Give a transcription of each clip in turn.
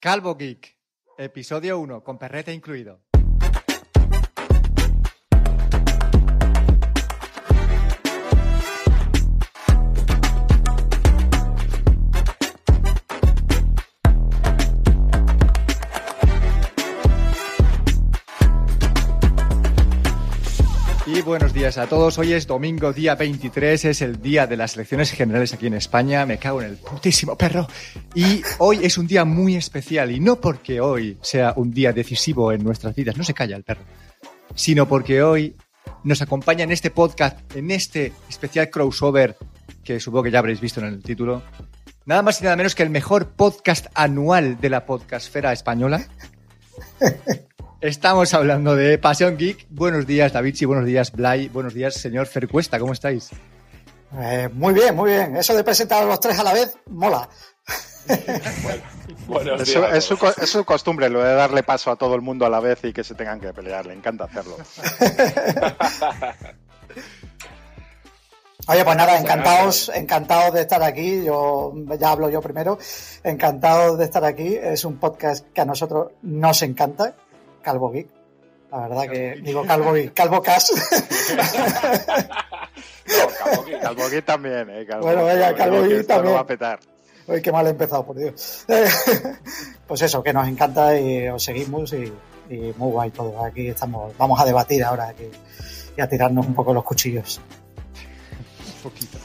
Calvo Geek, episodio 1, con perrete incluido. Buenos días a todos. Hoy es domingo, día 23, es el día de las elecciones generales aquí en España. Me cago en el putísimo perro. Y hoy es un día muy especial, y no porque hoy sea un día decisivo en nuestras vidas, no se calla el perro, sino porque hoy nos acompaña en este podcast, en este especial crossover, que supongo que ya habréis visto en el título, nada más y nada menos que el mejor podcast anual de la podcastfera española. Estamos hablando de Pasión Geek. Buenos días, David, y buenos días, Blay. Buenos días, señor Fercuesta. ¿Cómo estáis? Eh, muy bien, muy bien. Eso de presentar a los tres a la vez, mola. bueno, es, su, es, su, es, su, costumbre lo de darle paso a todo el mundo a la vez y que se tengan que pelear. Le encanta hacerlo. Oye, pues nada, encantados, encantados de estar aquí. Yo ya hablo yo primero. Encantados de estar aquí. Es un podcast que a nosotros nos encanta. Calvo Geek. La verdad Calvo que Geek. digo Calvo Geek, Calvo Cash. no, Calvo Geek, Calvo Geek también, eh. Calvo, bueno, vaya, Calvo Geek también. va a petar. Uy, qué mal he empezado, por Dios. pues eso, que nos encanta y os seguimos y, y muy guay todo. Aquí estamos, vamos a debatir ahora aquí y a tirarnos un poco los cuchillos. un poquito.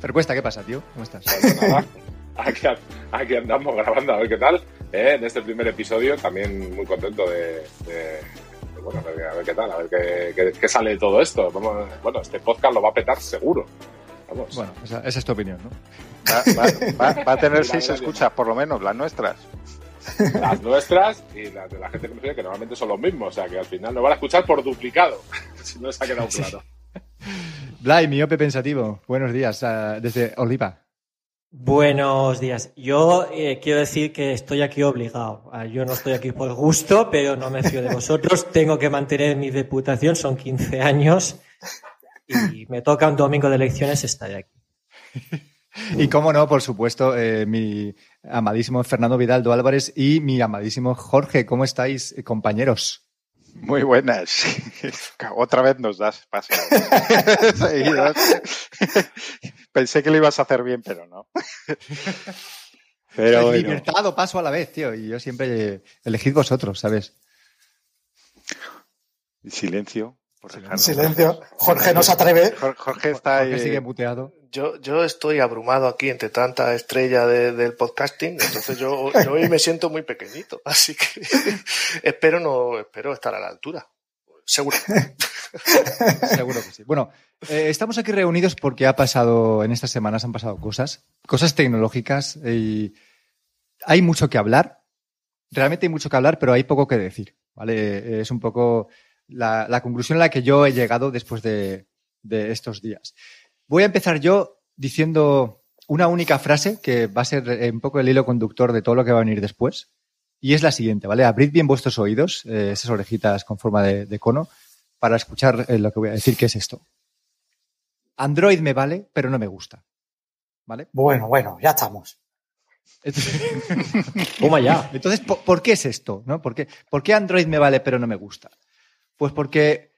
Percuesta, ¿qué pasa, tío? ¿Cómo estás? Aquí, aquí, andamos grabando a ver qué tal. ¿Eh? En este primer episodio también muy contento de, de, de bueno, a ver, a ver, qué tal, a ver qué, qué, qué, sale de todo esto. Vamos, bueno, este podcast lo va a petar seguro. Vamos. Bueno, esa, esa es tu opinión, ¿no? Va, va, va, va a tener seis escuchas, por lo menos, las nuestras. Las nuestras y las de la gente que nos sigue, que normalmente son los mismos. O sea, que al final nos van a escuchar por duplicado. si no les ha quedado claro. Blay, miope pensativo. Buenos días uh, desde Oliva. Buenos días. Yo eh, quiero decir que estoy aquí obligado. Yo no estoy aquí por gusto, pero no me fío de vosotros. Tengo que mantener mi reputación. Son 15 años y me toca un domingo de elecciones estar aquí. Y cómo no, por supuesto, eh, mi amadísimo Fernando Vidaldo Álvarez y mi amadísimo Jorge. ¿Cómo estáis, compañeros? Muy buenas. Otra vez nos das paso. Pensé que lo ibas a hacer bien, pero no. Pero bueno. libertad o paso a la vez, tío. Y yo siempre elegid vosotros, ¿sabes? Silencio. Por Silencio. Jorge no se atreve. Jorge está Jorge ahí. sigue muteado. Yo, yo estoy abrumado aquí entre tanta estrella de, del podcasting, entonces yo, yo hoy me siento muy pequeñito, así que espero no, espero estar a la altura. Seguro. Seguro que sí. Bueno, eh, estamos aquí reunidos porque ha pasado, en estas semanas han pasado cosas, cosas tecnológicas y hay mucho que hablar. Realmente hay mucho que hablar, pero hay poco que decir. ¿vale? Es un poco la, la conclusión a la que yo he llegado después de, de estos días. Voy a empezar yo diciendo una única frase que va a ser un poco el hilo conductor de todo lo que va a venir después. Y es la siguiente, ¿vale? Abrid bien vuestros oídos, eh, esas orejitas con forma de, de cono, para escuchar eh, lo que voy a decir, que es esto. Android me vale, pero no me gusta. ¿Vale? Bueno, bueno, ya estamos. Toma ya. Entonces, ¿por, ¿por, qué es esto? ¿no? ¿Por, qué, ¿Por qué Android me vale, pero no me gusta? Pues porque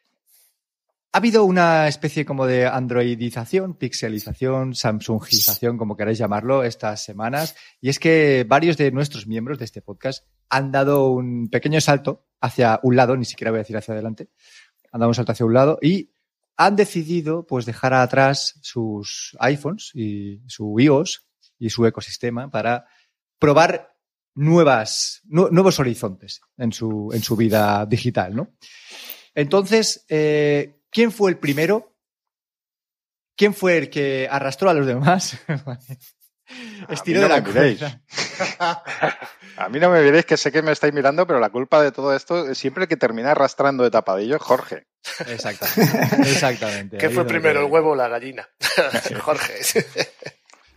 ha habido una especie como de androidización, pixelización, samsungización, como queráis llamarlo, estas semanas. Y es que varios de nuestros miembros de este podcast han dado un pequeño salto hacia un lado, ni siquiera voy a decir hacia adelante, han dado un salto hacia un lado y han decidido pues dejar atrás sus iPhones y su iOS y su ecosistema para probar nuevas, nu nuevos horizontes en su, en su vida digital, ¿no? Entonces, eh, ¿quién fue el primero? ¿Quién fue el que arrastró a los demás? Estiró no de la cuerda. A mí no me veréis que sé que me estáis mirando, pero la culpa de todo esto es siempre el que termina arrastrando de tapadillo Jorge. Exactamente. Exactamente. ¿Qué fue primero, el huevo o la gallina? Jorge.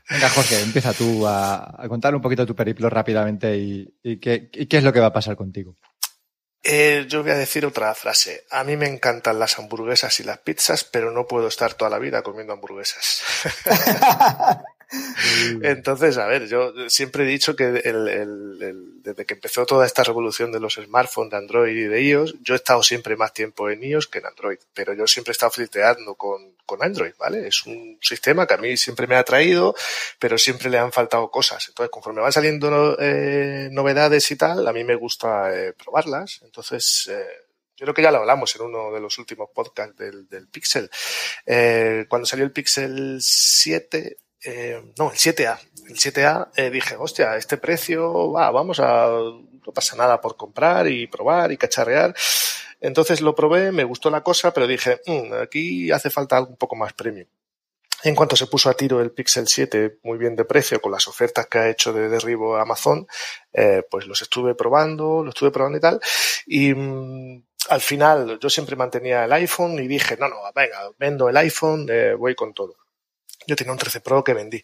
Venga, Jorge, empieza tú a, a, contar un poquito tu periplo rápidamente y, y, qué, y qué es lo que va a pasar contigo. Eh, yo voy a decir otra frase. A mí me encantan las hamburguesas y las pizzas, pero no puedo estar toda la vida comiendo hamburguesas. Entonces, a ver, yo siempre he dicho que el, el, el, desde que empezó toda esta revolución de los smartphones, de Android y de iOS, yo he estado siempre más tiempo en iOS que en Android, pero yo siempre he estado flirteando con, con Android, ¿vale? Es un sistema que a mí siempre me ha atraído, pero siempre le han faltado cosas. Entonces, conforme van saliendo eh, novedades y tal, a mí me gusta eh, probarlas. Entonces, eh, yo creo que ya lo hablamos en uno de los últimos podcasts del, del Pixel. Eh, cuando salió el Pixel 7, eh, no, el 7A. El 7A eh, dije, hostia, este precio, va, vamos a, no pasa nada por comprar y probar y cacharrear. Entonces lo probé, me gustó la cosa, pero dije, mmm, aquí hace falta algo un poco más premium. En cuanto se puso a tiro el Pixel 7 muy bien de precio con las ofertas que ha hecho de derribo Amazon, eh, pues los estuve probando, los estuve probando y tal. Y mmm, al final yo siempre mantenía el iPhone y dije, no, no, venga, vendo el iPhone, eh, voy con todo. Yo tenía un 13 Pro que vendí.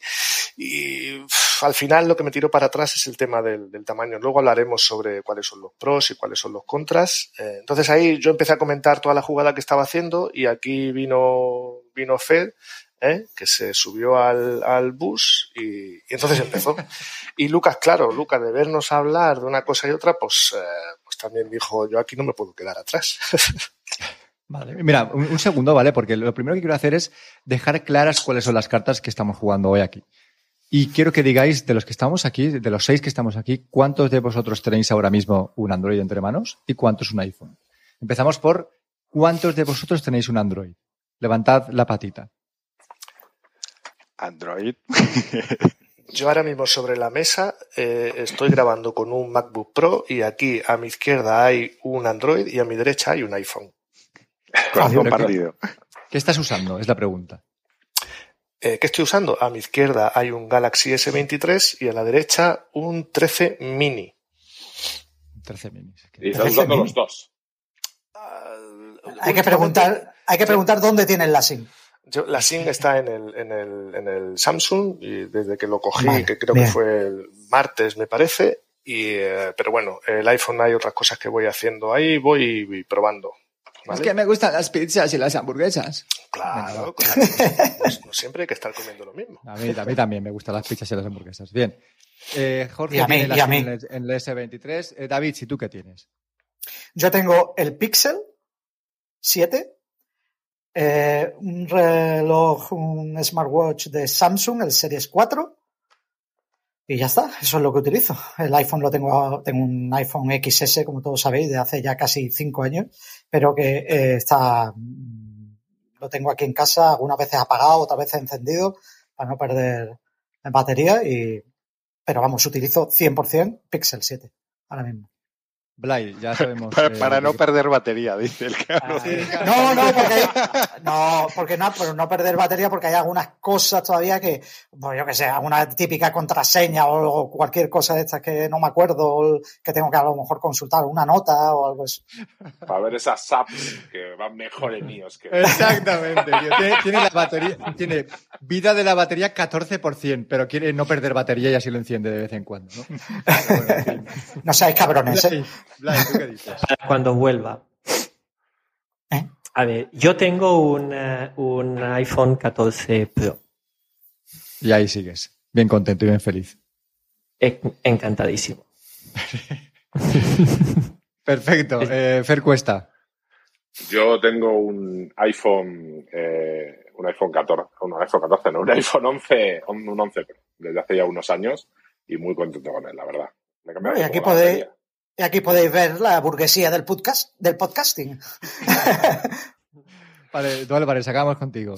Y al final lo que me tiró para atrás es el tema del, del, tamaño. Luego hablaremos sobre cuáles son los pros y cuáles son los contras. Eh, entonces ahí yo empecé a comentar toda la jugada que estaba haciendo y aquí vino, vino Fed, ¿eh? que se subió al, al bus y, y, entonces empezó. Y Lucas, claro, Lucas, de vernos hablar de una cosa y otra, pues, eh, pues también dijo, yo aquí no me puedo quedar atrás. Vale, mira, un, un, segundo, ¿vale? Porque lo primero que quiero hacer es dejar claras cuáles son las cartas que estamos jugando hoy aquí. Y quiero que digáis, de los que estamos aquí, de los seis que estamos aquí, ¿cuántos de vosotros tenéis ahora mismo un Android entre manos y cuántos un iPhone? Empezamos por ¿cuántos de vosotros tenéis un Android? Levantad la patita. Android. Yo ahora mismo sobre la mesa eh, estoy grabando con un MacBook Pro y aquí a mi izquierda hay un Android y a mi derecha hay un iPhone. Compartido. ¿Qué estás usando? Es la pregunta. Eh, ¿Qué estoy usando? A mi izquierda hay un Galaxy S23 y a la derecha un 13 mini. 13 mini. Y estás usando los dos. Uh, hay que preguntar, hay que preguntar dónde tienen la SIM. Yo, la SIM está en el, en, el, en el Samsung y desde que lo cogí, vale, que creo bien. que fue el martes, me parece. Y, eh, pero bueno, el iPhone hay otras cosas que voy haciendo ahí, voy probando. ¿Vale? Es que me gustan las pizzas y las hamburguesas. Claro, claro. no, no, siempre hay que estar comiendo lo mismo. A mí, a mí también me gustan las pizzas y las hamburguesas. Bien. Eh, Jorge y a mí, tiene y a mí. En, el, en el S23. Eh, David, ¿y tú qué tienes? Yo tengo el Pixel 7, eh, un reloj, un smartwatch de Samsung, el Series 4. Y ya está, eso es lo que utilizo. El iPhone lo tengo, tengo un iPhone XS, como todos sabéis, de hace ya casi cinco años, pero que eh, está, lo tengo aquí en casa, algunas veces apagado, otras veces encendido, para no perder batería y, pero vamos, utilizo 100% Pixel 7 ahora mismo. Blay, ya sabemos. para, para eh, no que... perder batería, dice el Carlos. Ah, no, no, porque hay, no, porque no, pero no perder batería porque hay algunas cosas todavía que, pues yo que sé, alguna típica contraseña o, cualquier cosa de estas que no me acuerdo, que tengo que a lo mejor consultar, una nota o algo así. Para ver esas apps que van mejor en iOS que. Exactamente. tiene, tiene, la batería, tiene vida de la batería 14%, pero quiere no perder batería y así lo enciende de vez en cuando, ¿no? Bueno, en fin. No seáis cabrones, ¿eh? Blay, ¿tú qué dices? Cuando vuelva. ¿Eh? A ver, yo tengo un, un, iPhone 14 Pro. Y ahí sigues, bien contento y bien feliz. Encantadísimo. Perfecto. Eh, Fer Cuesta. Yo tengo un iPhone, eh, un iPhone 14, un iPhone 14, no, un iPhone 11, un 11 Pro, desde hace ya unos años y muy contento con él, la verdad. Me y aquí podéis, y aquí podéis ver la burguesía del podcast, del podcasting. vale, tú Álvarez, acabamos contigo.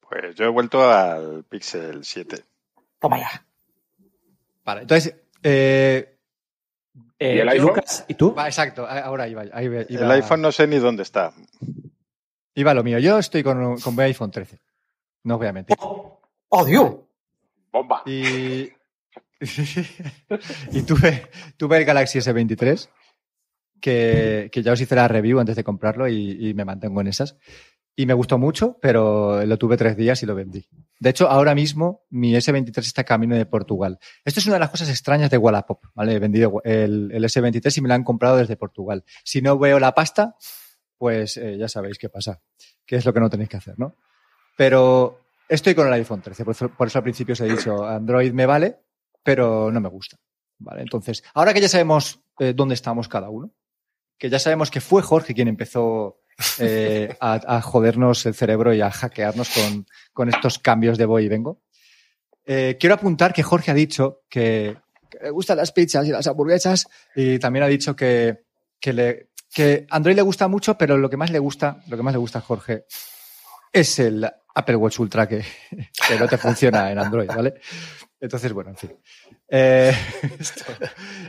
Pues yo he vuelto al Pixel 7. Toma ya. Vale, entonces, eh, eh, ¿Y el iPhone? Lucas, ¿y tú? Va, exacto, ahora iba, ahí iba, El iPhone no sé ni dónde está. Iba lo mío. Yo estoy con, con mi iPhone 13. No os voy a mentir. ¡Oh, oh Dios! ¡Bomba! Y, y tuve, tuve el Galaxy S23, que, que, ya os hice la review antes de comprarlo y, me mantengo en esas. Y me gustó mucho, pero lo tuve tres días y lo vendí. De hecho, ahora mismo mi S23 está camino de Portugal. Esto es una de las cosas extrañas de Wallapop, ¿vale? He vendido el, el S23 y me lo han comprado desde Portugal. Si no veo la pasta, pues eh, ya sabéis qué pasa, qué es lo que no tenéis que hacer, ¿no? Pero Estoy con el iPhone 13, por eso, por eso al principio os he dicho, Android me vale, pero no me gusta. Vale, entonces, ahora que ya sabemos eh, dónde estamos cada uno, que ya sabemos que fue Jorge quien empezó eh, a, jodernos el cerebro y a hackearnos con, con estos cambios de voy y vengo, eh, quiero apuntar que Jorge ha dicho que, le gustan las pizzas y las hamburguesas y también ha dicho que, que, le, que Android le gusta mucho, pero lo que más le gusta, lo que más le gusta a Jorge es el Apple Watch Ultra que no te funciona en Android, ¿vale? Entonces, bueno, en fin. Eh, esto,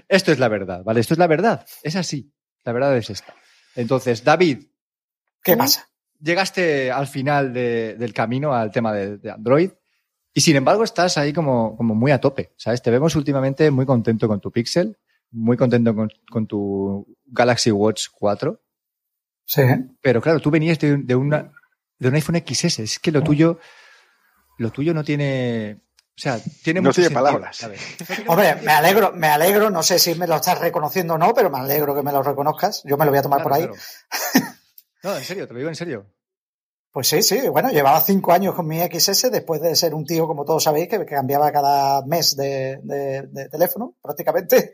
esto es la verdad, ¿vale? Esto es la verdad. Es así. La verdad es esta. Entonces, David, ¿Qué pasa? llegaste al final de- del camino al tema de, de Android y sin embargo estás ahí como, como muy a tope, ¿sabes? Te vemos últimamente muy contento con tu Pixel, muy contento con, con tu Galaxy Watch 4, Sí. pero claro, tú venías de, un- de una, de un iPhone XS, es que lo tuyo, lo tuyo no tiene, o sea, tiene No mucho tiene sentido, palabras. ¿sabes? Hombre, me alegro, me alegro, no sé si me lo estás reconociendo o no, pero me alegro que me lo reconozcas. Yo me lo voy a tomar Claro, por ahí. claro. No, en serio, te lo digo en serio. Pues sí, sí, bueno, llevaba cinco años con mi XS después de ser un tío, como todos sabéis, que, que cambiaba cada mes de, de- de teléfono, prácticamente.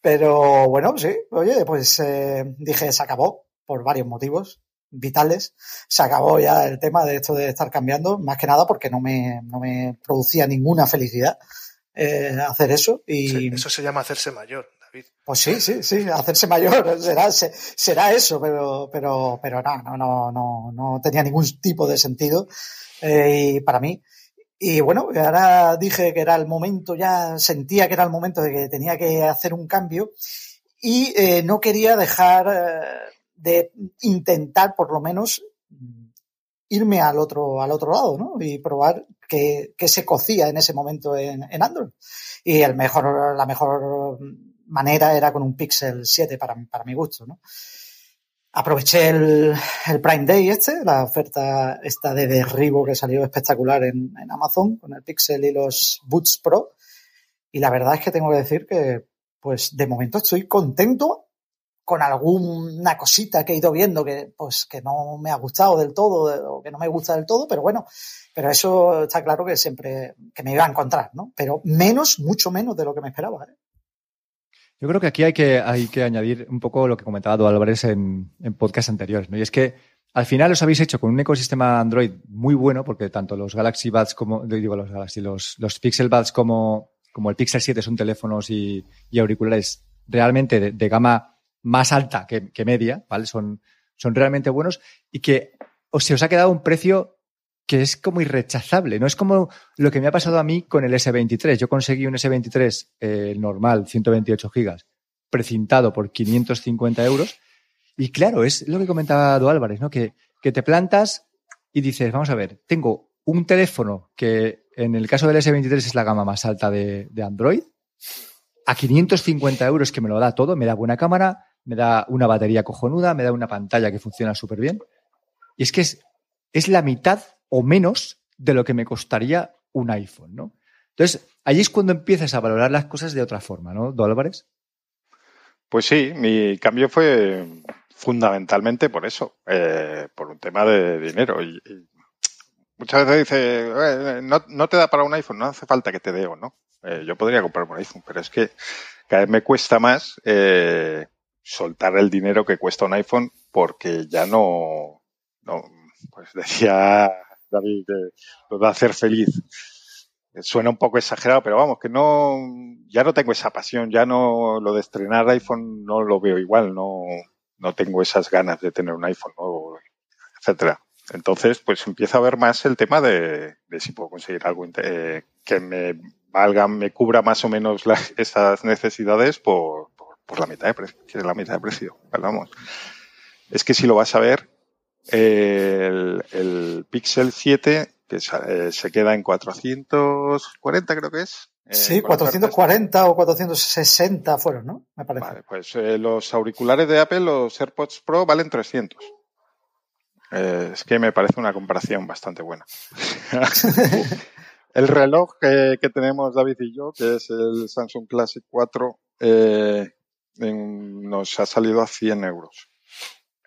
Pero bueno, sí, oye, pues eh, dije, se acabó, por varios motivos vitales. Se acabó ya el tema de esto de estar cambiando, más que nada porque no me, no me producía ninguna felicidad eh, hacer eso. Y Sí, eso se llama hacerse mayor, David. pues sí, sí, sí, hacerse mayor será, se- será eso, pero, pero, pero no, no, no, no, no tenía ningún tipo de sentido eh, y para mí. Y bueno, ahora dije que era el momento, ya sentía que era el momento de que tenía que hacer un cambio y eh, no quería dejar eh, de intentar, por lo menos, irme al otro, al otro lado, ¿no? Y probar qué se cocía en ese momento en, en Android. Y el mejor, la mejor manera era con un Pixel 7 para, para mi gusto, ¿no? Aproveché el, el Prime Day este, la oferta esta de derribo que salió espectacular en, en Amazon con el Pixel y los Boots Pro. Y la verdad es que tengo que decir que, pues, de momento estoy contento con alguna cosita que he ido viendo que, pues, que no me ha gustado del todo o que no me gusta del todo, pero bueno, pero eso está claro que siempre, que me iba a encontrar, ¿no? Pero menos, mucho menos de lo que me esperaba, ¿eh? Yo creo que aquí hay que, hay que añadir un poco lo que comentaba Edu Álvarez en, en podcast anteriores, ¿no? Y es que al final os habéis hecho con un ecosistema Android muy bueno, porque tanto los Galaxy Buds como, digo los Galaxy, los, los Pixel Buds como, como el Pixel 7 son teléfonos y, auriculares realmente de gama más alta que, media, ¿vale? Son, son realmente buenos y que os, se os ha quedado un precio que es como irrechazable. No es como lo que me ha pasado a mí con el S23. Yo conseguí un S23 eh, normal, 128 gigas, precintado por 550 euros. Y claro, es lo que comentaba Do Álvarez, ¿no? Que, que te plantas y dices, vamos a ver, tengo un teléfono que en el caso del S23 es la gama más alta de, de Android, a 550 euros que me lo da todo, me da buena cámara, me da una batería cojonuda, me da una pantalla que funciona súper bien. Y es que es, es la mitad o menos de lo que me costaría un iPhone, ¿no? Entonces, allí es cuando empiezas a valorar las cosas de otra forma, ¿no, Do Álvarez? Pues sí, mi cambio fue fundamentalmente por eso, eh, por un tema de dinero. Y, muchas veces dice, "Eh, no, no te da para un iPhone, no hace falta que te dé o no. Eh, yo podría comprarme un iPhone, pero es que cada vez me cuesta más soltar el dinero que cuesta un iPhone porque ya no, no pues decía David lo va a hacer feliz. Suena un poco exagerado, pero vamos, que no, ya no tengo esa pasión, ya no, lo de estrenar iPhone no lo veo igual, no, no tengo esas ganas de tener un iPhone nuevo, etcétera. Entonces, pues empieza a ver más el tema de, si puedo conseguir algo eh, que me valga, me cubra más o menos esas necesidades por, por, por, la mitad de precio, es la mitad de precio. Vamos. Es que si lo vas a ver, el, el Pixel 7 que eh, se queda en 440 creo que es. Eh, sí, 440 o 460 fueron, ¿no? Me parece. Vale, pues eh, los auriculares de Apple, los AirPods Pro, valen 300. Eh, es que me parece una comparación bastante buena. el reloj que, que, tenemos David y yo, que es el Samsung Classic 4, eh, en, nos ha salido a 100 euros.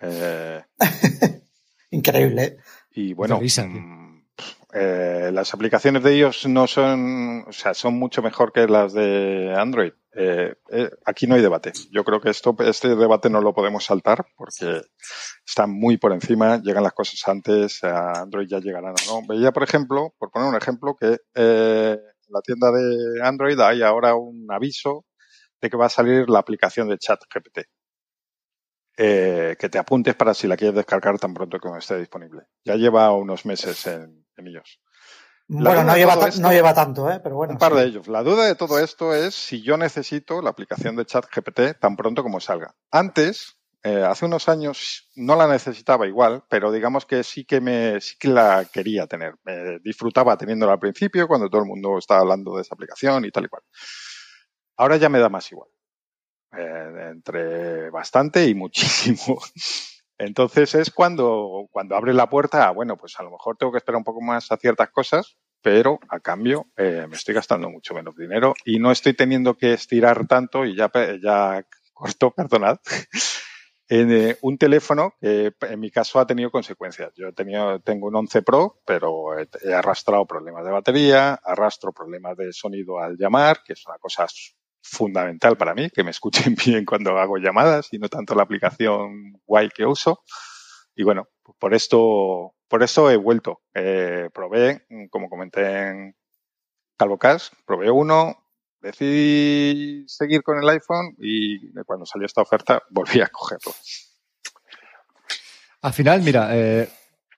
Eh, Increíble. Y bueno, mmm, eh, las aplicaciones de iOS no son, o sea, son mucho mejor que las de Android. Eh, eh, aquí no hay debate. Yo creo que esto, este debate no lo podemos saltar porque están muy por encima, llegan las cosas antes, a Android ya llegarán o no. Veía, por ejemplo, por poner un ejemplo, que en la tienda de Android hay ahora un aviso de que va a salir la aplicación de chat GPT. Eh, que te apuntes para si la quieres descargar tan pronto como esté disponible. Ya lleva unos meses en, ellos. bueno, no lleva, no lleva, tanto, ¿eh? pero bueno. Un par de ellos. La duda de todo esto es si yo necesito la aplicación de chat GPT tan pronto como salga. Antes, eh, hace unos años, no la necesitaba igual, pero digamos que sí que me, sí que la quería tener. Me disfrutaba teniéndola al principio, cuando todo el mundo estaba hablando de esa aplicación y tal y cual. Ahora ya me da más igual. Eh, entre bastante y muchísimo. Entonces es cuando, cuando abre la puerta, bueno, pues a lo mejor tengo que esperar un poco más a ciertas cosas, pero a cambio eh, me estoy gastando mucho menos dinero y no estoy teniendo que estirar tanto y ya, ya corto, perdonad, en eh, un teléfono que en mi caso ha tenido consecuencias. Yo he tenido, tengo un 11 Pro, pero he, he arrastrado problemas de batería, arrastro problemas de sonido al llamar, que es una cosa fundamental para mí, que me escuchen bien cuando hago llamadas y no tanto la aplicación guay que uso. Y bueno, por esto, por eso he vuelto. Eh, probé, como comenté en CalvoCast, probé uno, decidí seguir con el iPhone y cuando salió esta oferta volví a cogerlo. Al final, mira, eh,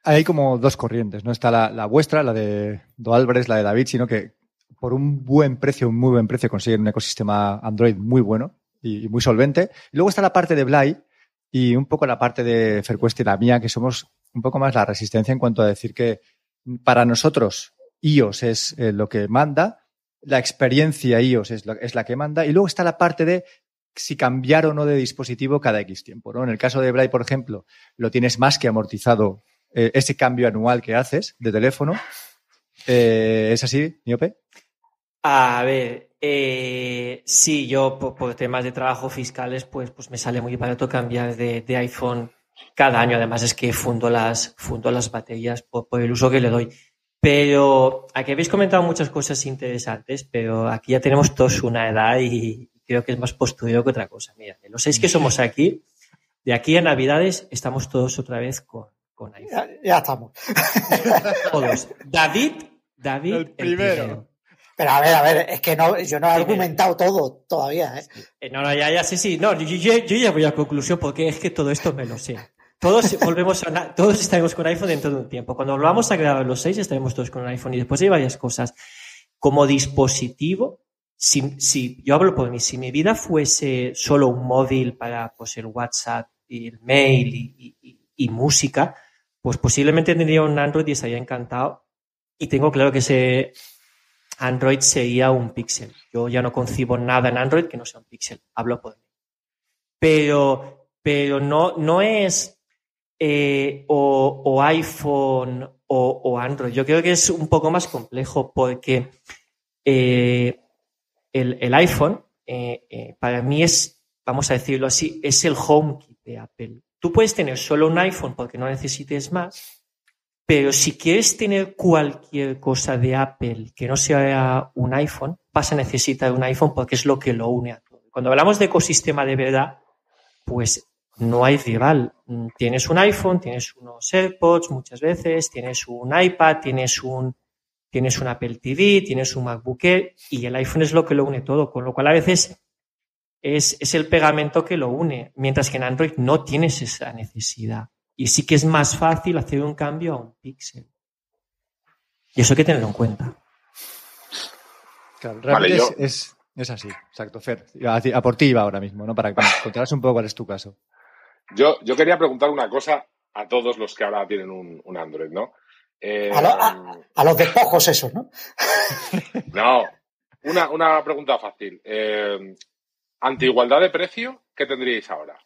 hay como dos corrientes, ¿no? Está la, la vuestra, la de Do la de David, sino que por un buen precio, un muy buen precio, consiguen un ecosistema Android muy bueno y, muy solvente. Y luego está la parte de Blay y un poco la parte de Ferquest y la mía, que somos un poco más la resistencia en cuanto a decir que para nosotros iOS es eh, lo que manda, la experiencia iOS es, es la que manda, y luego está la parte de si cambiar o no de dispositivo cada X tiempo. ¿no? En el caso de Blay, por ejemplo, lo tienes más que amortizado eh, ese cambio anual que haces de teléfono eh, ¿Es así, Miope? A ver, eh, sí, yo por, temas de trabajo fiscales, pues, pues me sale muy barato cambiar de, iPhone cada año. Además es que fundo las, fundo las baterías por, el uso que le doy. Pero aquí habéis comentado muchas cosas interesantes, pero aquí ya tenemos todos una edad y creo que es más postureo que otra cosa. Mira, de los seis que somos aquí, de aquí a Navidades estamos todos otra vez con, ya, estamos. Todos. David, David, el primero. Pero a ver, a ver, es que no, yo no he argumentado todo todavía, ¿eh? ¿eh? No, no, ya, ya, sí, sí. No, yo, ya voy a conclusión porque es que todo esto me lo sé. Todos volvemos a, todos estaremos con iPhone dentro de un tiempo. Cuando volvamos a grabar los seis, estaremos todos con iPhone. Y después hay varias cosas. Como dispositivo, si, si yo hablo por mí, si mi vida fuese solo un móvil para pues, el WhatsApp y el mail y, y música, pues posiblemente tendría un Android y estaría encantado. Y tengo claro que ese Android sería un Pixel. Yo ya no concibo nada en Android que no sea un Pixel. Hablo por mí. Pero, pero no, no es eh, o, iPhone o, Android. Yo creo que es un poco más complejo porque eh, el, iPhone eh, para mí es, vamos a decirlo así, es el HomeKit de Apple. Tú puedes tener solo un iPhone porque no necesites más, pero si quieres tener cualquier cosa de Apple que no sea un iPhone, vas a necesitar un iPhone porque es lo que lo une a todo. Cuando hablamos de ecosistema de verdad, pues no hay rival. Tienes un iPhone, tienes unos AirPods muchas veces, tienes un iPad, tienes un, tienes un Apple TV, tienes un MacBook Air y el iPhone es lo que lo une todo, con lo cual a veces es, el pegamento que lo une, mientras que en Android no tienes esa necesidad. Y sí que es más fácil hacer un cambio a un píxel. Y eso hay que tenerlo en cuenta. Claro, realmente es, así, exacto, Fer. A, por ti iba ahora mismo, ¿no? Para que contaras un poco cuál es tu caso. Yo, yo quería preguntar una cosa a todos los que ahora tienen un, Android, ¿no? Eh, a, los despojos esos, ¿no? no, una, una pregunta fácil. Eh, ante igualdad de precio, ¿qué tendríais ahora?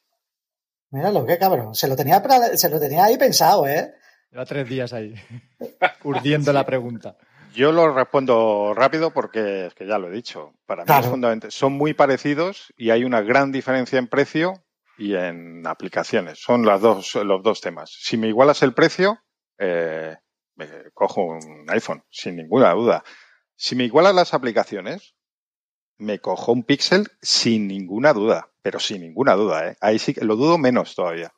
Mira lo que cabrón. Se lo tenía, se lo tenía ahí pensado, ¿eh? Lleva tres días ahí, urdiendo la pregunta. Yo lo respondo rápido porque es que ya lo he dicho. Para mí es fundamental. Son muy parecidos y hay una gran diferencia en precio y en aplicaciones. Son las dos, los dos temas. Si me igualas el precio, eh, me cojo un iPhone, sin ninguna duda. Si me igualan las aplicaciones, me cojo un Pixel sin ninguna duda, pero sin ninguna duda, ¿eh? Ahí sí que lo dudo menos todavía.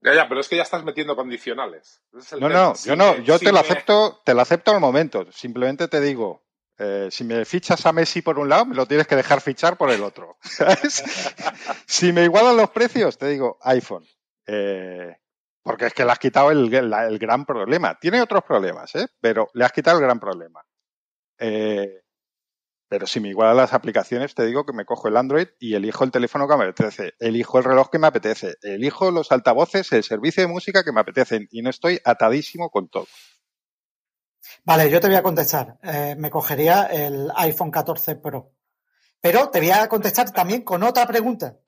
Ya, ya, pero es que ya estás metiendo condicionales. no, no, yo no, yo te lo acepto, te lo acepto al momento. Simplemente te digo, eh, si me fichas a Messi por un lado, me lo tienes que dejar fichar por el otro. si me igualan los precios, te digo iPhone. Eh, porque es que le has quitado el, el, gran problema. Tiene otros problemas, ¿eh? pero le has quitado el gran problema. Eh, pero si me igualan las aplicaciones, te digo que me cojo el Android y elijo el teléfono que me apetece, elijo el reloj que me apetece, elijo los altavoces, el servicio de música que me apetece y no estoy atadísimo con todo. Vale, yo te voy a contestar. Eh, me cogería el iPhone 14 Pro. Pero te voy a contestar también con otra pregunta.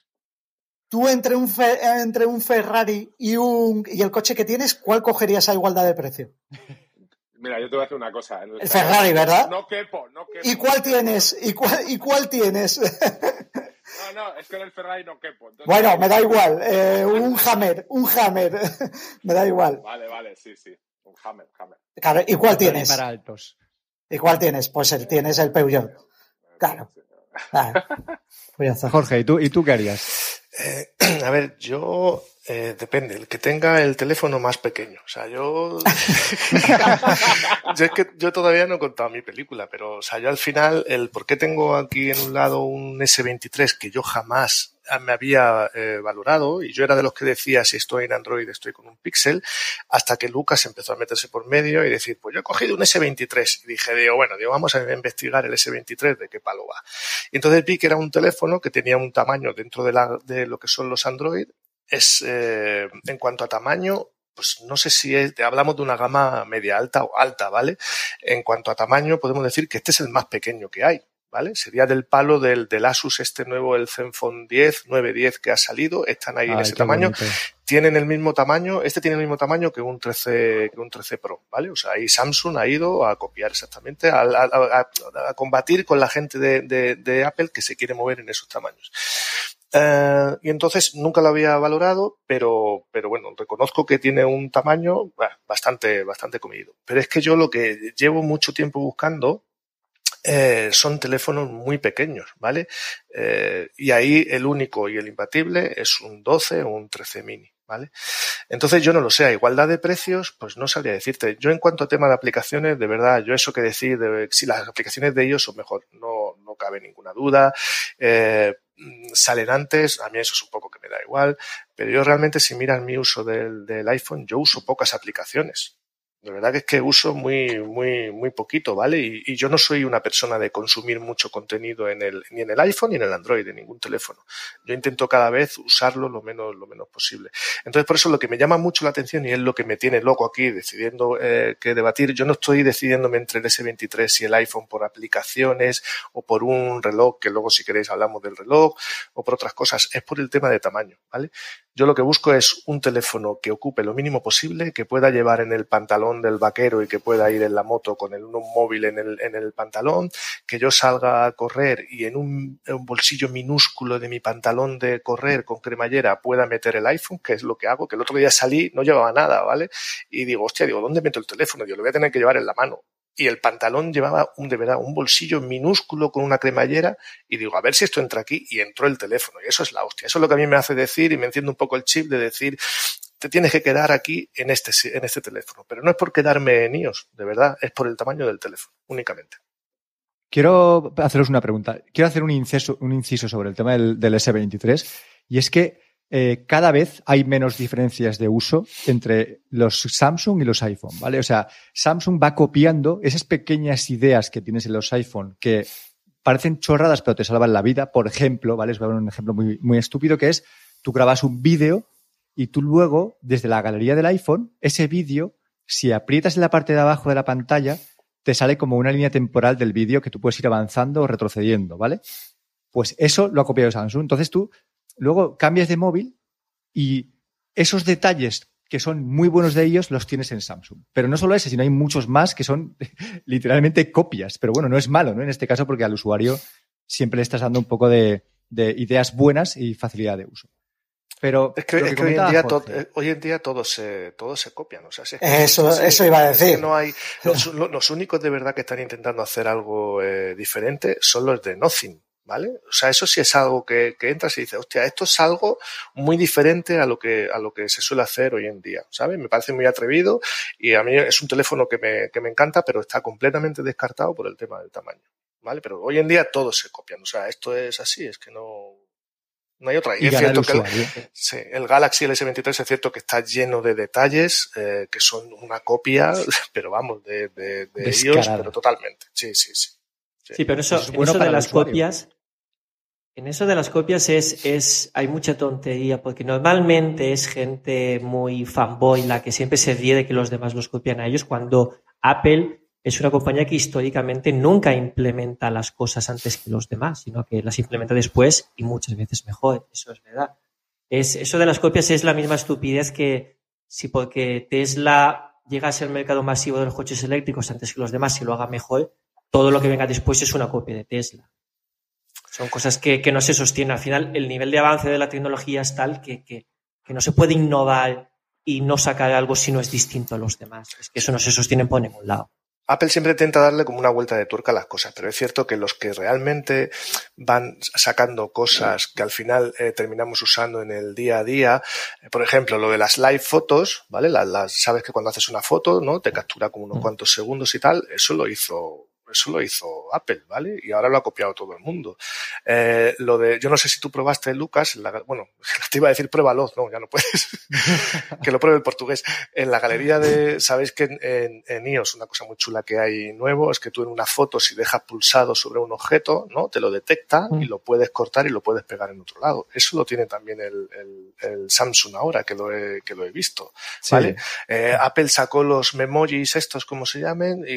Tú entre un, entre un Ferrari y, un, y el coche que tienes, ¿cuál cogerías a igualdad de precio? Mira, yo te voy a decir una cosa. El, Ferrari, ¿verdad? No quepo, no quepo. ¿Y cuál tienes? ¿Y cuál, y cuál tienes? No, no, es que en el Ferrari no quepo. Bueno, me da igual. Eh, un Hammer, un Hammer. me da igual. Vale, vale, sí, sí. Un Hammer, Hammer. Claro, ¿y cuál tienes? Para altos. ¿Y cuál tienes? Pues el, tienes el Peugeot. Claro. Pues Jorge, ¿y tú, ¿y tú qué harías? Eh, a ver, yo eh, depende, el que tenga el teléfono más pequeño. O sea, yo. yo es que yo todavía no he contado mi película, pero, o sea, yo al final, el por qué tengo aquí en un lado un S23 que yo jamás me había eh, valorado, y yo era de los que decía si estoy en Android estoy con un Pixel, hasta que Lucas empezó a meterse por medio y decir, pues yo he cogido un S23. Y dije, digo, bueno, digo, vamos a investigar el S23 de qué palo va. Y entonces vi que era un teléfono que tenía un tamaño dentro de, la, de lo que son los Android es, eh, en cuanto a tamaño, pues no sé si hablamos de una gama media alta o alta, ¿vale? En cuanto a tamaño, podemos decir que este es el más pequeño que hay, ¿vale? Sería del palo del, del Asus este nuevo, el Zenfone 10, 910 que ha salido, están ahí en ese tamaño. Tienen el mismo tamaño, este tiene el mismo tamaño que un 13, que un 13 Pro, ¿vale? O sea, ahí Samsung ha ido a copiar exactamente, a, a, a combatir con la gente de, de, de Apple que se quiere mover en esos tamaños. Eh, y entonces nunca lo había valorado, pero, pero bueno, reconozco que tiene un tamaño bastante, bastante comido. Pero es que yo lo que llevo mucho tiempo buscando eh, son teléfonos muy pequeños, ¿vale? Eh, y ahí el único y el imbatible es un 12 o un 13 mini. ¿Vale? Entonces yo no lo sé, a igualdad de precios, pues no sabría decirte. Yo en cuanto a tema de aplicaciones, de verdad, yo eso que decir, de, si las aplicaciones de ellos son mejor, no, no cabe ninguna duda. Eh, salen antes, a mí eso es un poco que me da igual, pero yo realmente si miran mi uso del, del iPhone, yo uso pocas aplicaciones. De verdad que es que uso muy, muy, muy poquito, ¿vale? Y, y, yo no soy una persona de consumir mucho contenido en el, ni en el iPhone ni en el Android, en ningún teléfono. Yo intento cada vez usarlo lo menos, lo menos posible. Entonces, por eso lo que me llama mucho la atención y es lo que me tiene loco aquí decidiendo eh, que debatir, yo no estoy decidiéndome entre el S23 y el iPhone por aplicaciones o por un reloj, que luego si queréis hablamos del reloj, o por otras cosas, es por el tema de tamaño, ¿vale? Yo lo que busco es un teléfono que ocupe lo mínimo posible, que pueda llevar en el pantalón del vaquero y que pueda ir en la moto con el, un móvil en el, en el pantalón, que yo salga a correr y en un, un, bolsillo minúsculo de mi pantalón de correr con cremallera pueda meter el iPhone, que es lo que hago, que el otro día salí, no llevaba nada, ¿vale? Y digo, hostia, digo, ¿dónde meto el teléfono? Yo lo voy a tener que llevar en la mano y el pantalón llevaba un, de verdad, un bolsillo minúsculo con una cremallera y digo, a ver si esto entra aquí y entró el teléfono y eso es la hostia. Eso es lo que a mí me hace decir y me enciende un poco el chip de decir, te tienes que quedar aquí en este, en este teléfono. Pero no es por quedarme en iOS, de verdad, es por el tamaño del teléfono, únicamente. Quiero haceros una pregunta. Quiero hacer un inciso, un inciso sobre el tema del, del S23 y es que eh, cada vez hay menos diferencias de uso entre los Samsung y los iPhone, ¿vale? O sea, Samsung va copiando esas pequeñas ideas que tienes en los iPhone que parecen chorradas pero te salvan la vida. Por ejemplo, ¿vale? Dar un ejemplo muy, muy estúpido que es tú grabas un vídeo y tú luego, desde la galería del iPhone, ese vídeo, si aprietas en la parte de abajo de la pantalla, te sale como una línea temporal del vídeo que tú puedes ir avanzando o retrocediendo, ¿vale? Pues eso lo ha copiado Samsung. Entonces tú luego cambias de móvil y esos detalles que son muy buenos de ellos los tienes en Samsung. Pero no solo ese, sino hay muchos más que son literalmente copias. Pero bueno, no es malo, ¿no? En este caso, porque al usuario siempre le estás dando un poco de, de ideas buenas y facilidad de uso. Pero Es que, lo es que hoy, en día Jorge, to- eh, hoy en día todos se, todos se copian. O sea, si es que Eso- es así, eso iba a es que decir. no hay, los, lo- los únicos de verdad que están intentando hacer algo eh, diferente son los de Nothing. ¿Vale? O sea, eso sí es algo que, que entras y dices, hostia, esto es algo muy diferente a lo que, a lo que se suele hacer hoy en día, ¿sabes? Me parece muy atrevido y a mí es un teléfono que me, que me encanta, pero está completamente descartado por el tema del tamaño, ¿vale? Pero hoy en día todos se copian, o sea, esto es así, es que no, no hay otra. Y, y es el cierto que el- usuario. Sí, el Galaxy S23 es cierto que está lleno de detalles eh, que son una copia, pero vamos, de, de, de Descarada. pero totalmente. Sí, sí, sí. Sí, pero eso, Eso es en bueno eso para de el las usuario. copias, en eso de las copias es, es, hay mucha tontería, porque normalmente es gente muy fanboy la que siempre se ríe de que los demás los copian a ellos, cuando Apple es una compañía que históricamente nunca implementa las cosas antes que los demás, sino que las implementa después y muchas veces mejor. Eso es verdad. Es, eso de las copias es la misma estupidez que si porque Tesla llega a ser el mercado masivo de los coches eléctricos antes que los demás y lo haga mejor, todo lo que venga después es una copia de Tesla. Son cosas que, que no se sostienen. Al final, el nivel de avance de la tecnología es tal que, que, que no se puede innovar y no sacar algo si no es distinto a los demás. Es que eso no se sostiene por ningún lado. Apple siempre intenta darle como una vuelta de tuerca a las cosas, pero es cierto que los que realmente van sacando cosas que al final eh, terminamos usando en el día a día, eh, por ejemplo, lo de las live fotos, ¿vale? Las, las- sabes que cuando haces una foto, ¿no? Te captura como unos Mm. cuantos segundos y tal, eso lo hizo, eso lo hizo Apple, ¿vale? Y ahora lo ha copiado todo el mundo. Eh, lo de, yo no sé si tú probaste Lucas, en la- bueno, te iba a decir pruébalo, no, ya no puedes, que lo pruebe el portugués. En la galería de, sabéis que en, en, en iOS una cosa muy chula que hay nuevo es que tú en una foto si dejas pulsado sobre un objeto, ¿no? Te lo detecta y Mm. lo puedes cortar y lo puedes pegar en otro lado. Eso lo tiene también el, el, el Samsung ahora, que lo he, que lo he visto. Sí. ¿vale? Eh, Apple sacó los memojis estos, como se llamen, y,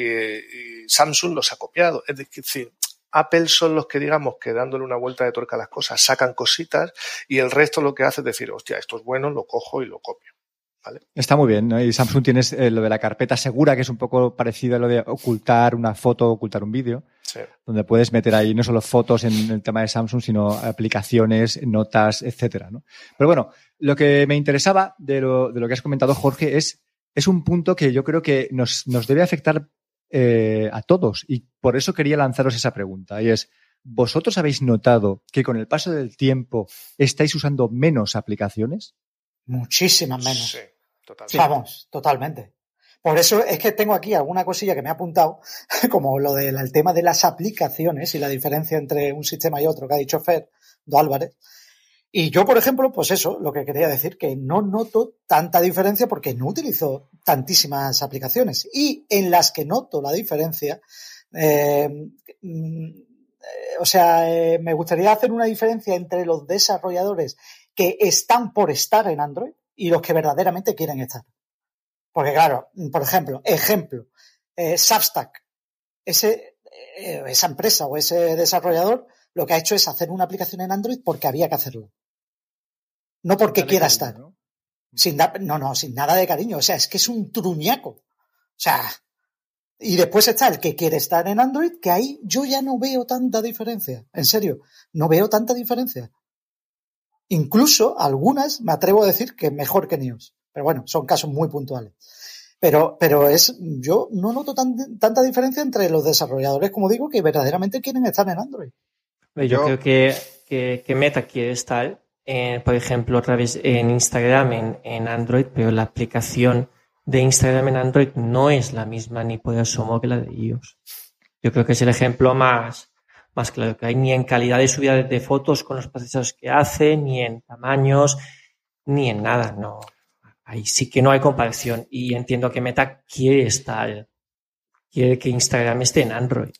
y Samsung los ha copiado. Es decir, Apple son los que, digamos, que dándole una vuelta de tuerca a las cosas, sacan cositas y el resto lo que hace es decir, hostia, esto es bueno, lo cojo y lo copio. Está muy bien, ¿no? Y Samsung tienes eh, lo de la carpeta segura, que es un poco parecido a lo de ocultar una foto, ocultar un vídeo, Sí. donde puedes meter ahí no solo fotos en el tema de Samsung, sino aplicaciones, notas, etcétera, ¿no? Pero bueno, lo que me interesaba de lo, de lo que has comentado, Jorge, es, es un punto que yo creo que nos, nos debe afectar eh, a todos. Y por eso quería lanzaros esa pregunta. Y es, ¿vosotros habéis notado que con el paso del tiempo estáis usando menos aplicaciones? Muchísimas menos. Sí, total. Vamos, totalmente. Por eso es que tengo aquí alguna cosilla que me ha apuntado, como lo del el tema de las aplicaciones y la diferencia entre un sistema y otro, que ha dicho Fer, Do Álvarez. Y yo, por ejemplo, pues eso, lo que quería decir, que no noto tanta diferencia porque no utilizo tantísimas aplicaciones. Y en las que noto la diferencia, eh, mm, eh, o sea, eh, me gustaría hacer una diferencia entre los desarrolladores que están por estar en Android y los que verdaderamente quieren estar. Porque claro, por ejemplo, ejemplo, eh, Substack, ese, esa empresa o ese desarrollador lo que ha hecho es hacer una aplicación en Android porque había que hacerlo. No porque quiera cariño, estar. ¿no? Sin da- no, no, sin nada de cariño. O sea, es que es un truñaco. O sea, y después está el que quiere estar en Android, que ahí yo ya no veo tanta diferencia. En serio, no veo tanta diferencia. Incluso algunas me atrevo a decir que mejor que News. Pero bueno, son casos muy puntuales. Pero, pero es, yo no noto tan- tanta diferencia entre los desarrolladores, como digo, que verdaderamente quieren estar en Android. Yo, Yo- creo que, que, que Meta quiere estar, eh, por ejemplo, otra vez en Instagram, en, Android, pero la aplicación de Instagram en Android no es la misma ni por asomo que la de iOS. Yo creo que es el ejemplo más, más claro que hay, ni en calidad de subida de, de fotos con los procesos que hace, ni en tamaños, ni en nada, no. Ahí sí que no hay comparación. Y entiendo que Meta quiere estar, quiere que Instagram esté en Android.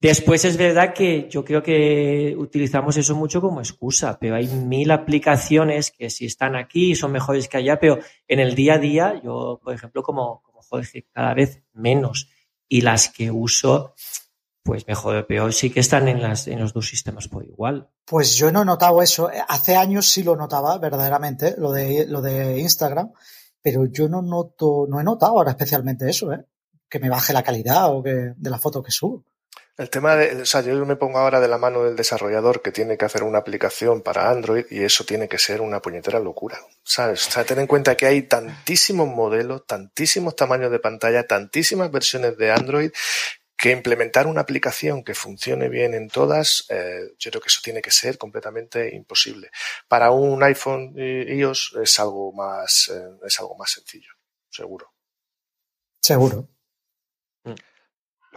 Después es verdad que yo creo que utilizamos eso mucho como excusa, pero hay mil aplicaciones que si están aquí son mejores que allá, pero en el día a día, yo, por ejemplo, como, como Jorge, cada vez menos. Y las que uso, pues mejor o peor, sí que están en, las, en los dos sistemas por igual. Pues yo no he notado eso. Hace años sí lo notaba, verdaderamente, lo de, lo de Instagram, pero yo no noto, no he notado ahora especialmente eso, ¿eh? Que me baje la calidad o que, de la foto que subo. El tema de, o sea, yo me pongo ahora de la mano del desarrollador que tiene que hacer una aplicación para Android y eso tiene que ser una puñetera locura, ¿sabes? O sea, ten en cuenta que hay tantísimos modelos, tantísimos tamaños de pantalla, tantísimas versiones de Android que implementar una aplicación que funcione bien en todas, eh, yo creo que eso tiene que ser completamente imposible. Para un iPhone iOS es algo más, eh, es algo más sencillo, seguro. Seguro.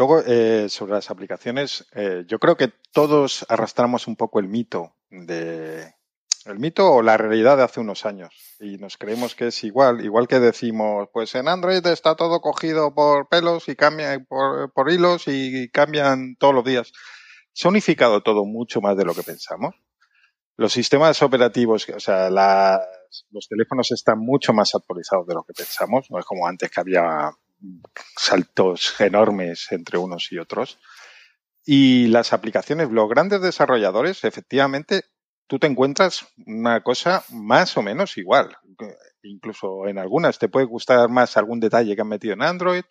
Luego, eh, sobre las aplicaciones, eh, yo creo que todos arrastramos un poco el mito de el mito o la realidad de hace unos años y nos creemos que es igual, igual que decimos, pues en Android está todo cogido por pelos y cambia por, hilos y cambian todos los días. Se ha unificado todo mucho más de lo que pensamos. Los sistemas operativos, o sea, los teléfonos están mucho más actualizados de lo que pensamos. No es como antes que había saltos enormes entre unos y otros. Y las aplicaciones, los grandes desarrolladores, efectivamente, tú te encuentras una cosa más o menos igual. Incluso en algunas te puede gustar más algún detalle que han metido en Android.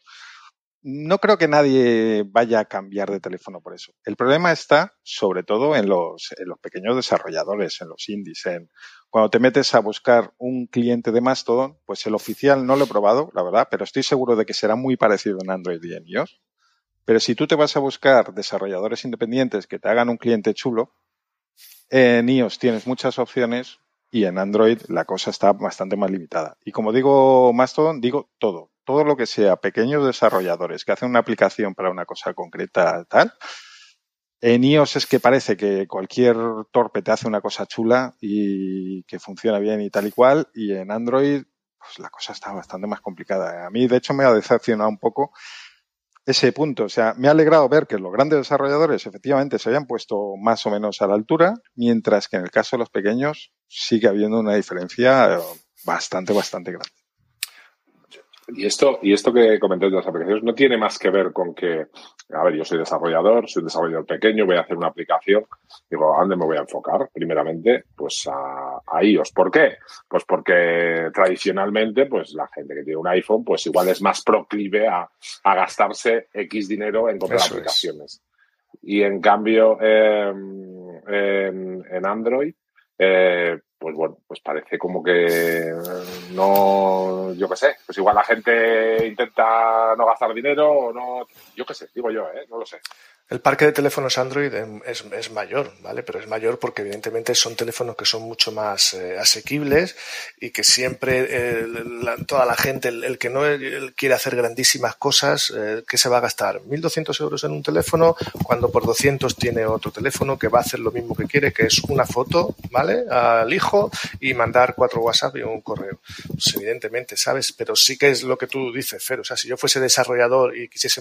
No creo que nadie vaya a cambiar de teléfono por eso. El problema está sobre todo en los, pequeños desarrolladores, en los indies, en cuando te metes a buscar un cliente de Mastodon, pues el oficial no lo he probado, la verdad, pero estoy seguro de que será muy parecido en Android y en iOS. Pero si tú te vas a buscar desarrolladores independientes que te hagan un cliente chulo, en iOS tienes muchas opciones y en Android la cosa está bastante más limitada. Y como digo Mastodon, digo todo. Todo lo que sea pequeños desarrolladores que hacen una aplicación para una cosa concreta tal, en iOS es que parece que cualquier torpe te hace una cosa chula y que funciona bien y tal y cual, y en Android pues la cosa está bastante más complicada. A mí, de hecho, me ha decepcionado un poco ese punto. O sea, me ha alegrado ver que los grandes desarrolladores efectivamente se hayan puesto más o menos a la altura, mientras que en el caso de los pequeños sigue habiendo una diferencia bastante, bastante grande. Y esto, y esto que comenté de las aplicaciones no tiene más que ver con que, a ver, yo soy desarrollador, soy un desarrollador pequeño, voy a hacer una aplicación, digo, ¿a dónde me voy a enfocar? Primeramente, pues a, a iOS. ¿Por qué? Pues porque tradicionalmente, pues la gente que tiene un iPhone, pues igual es más proclive a, a gastarse X dinero en comprar Eso es. aplicaciones. Y en cambio, eh, en, en Android, eh, pues bueno, pues parece como que no, yo qué sé, pues igual la gente intenta no gastar dinero o no, yo qué sé, digo yo, ¿eh? no lo sé. El parque de teléfonos Android em, es, mayor, ¿vale? Pero es mayor porque evidentemente son teléfonos que son mucho más eh, asequibles y que siempre toda la gente, el, que no el quiere hacer grandísimas cosas, eh, ¿qué se va a gastar? 1.200 euros en un teléfono cuando por 200 tiene otro teléfono que va a hacer lo mismo que quiere, que es una foto, ¿vale? Al hijo y mandar cuatro WhatsApp y un correo. Pues evidentemente, ¿sabes? Pero sí que es lo que tú dices, Fer. O sea, si yo fuese desarrollador y quisiese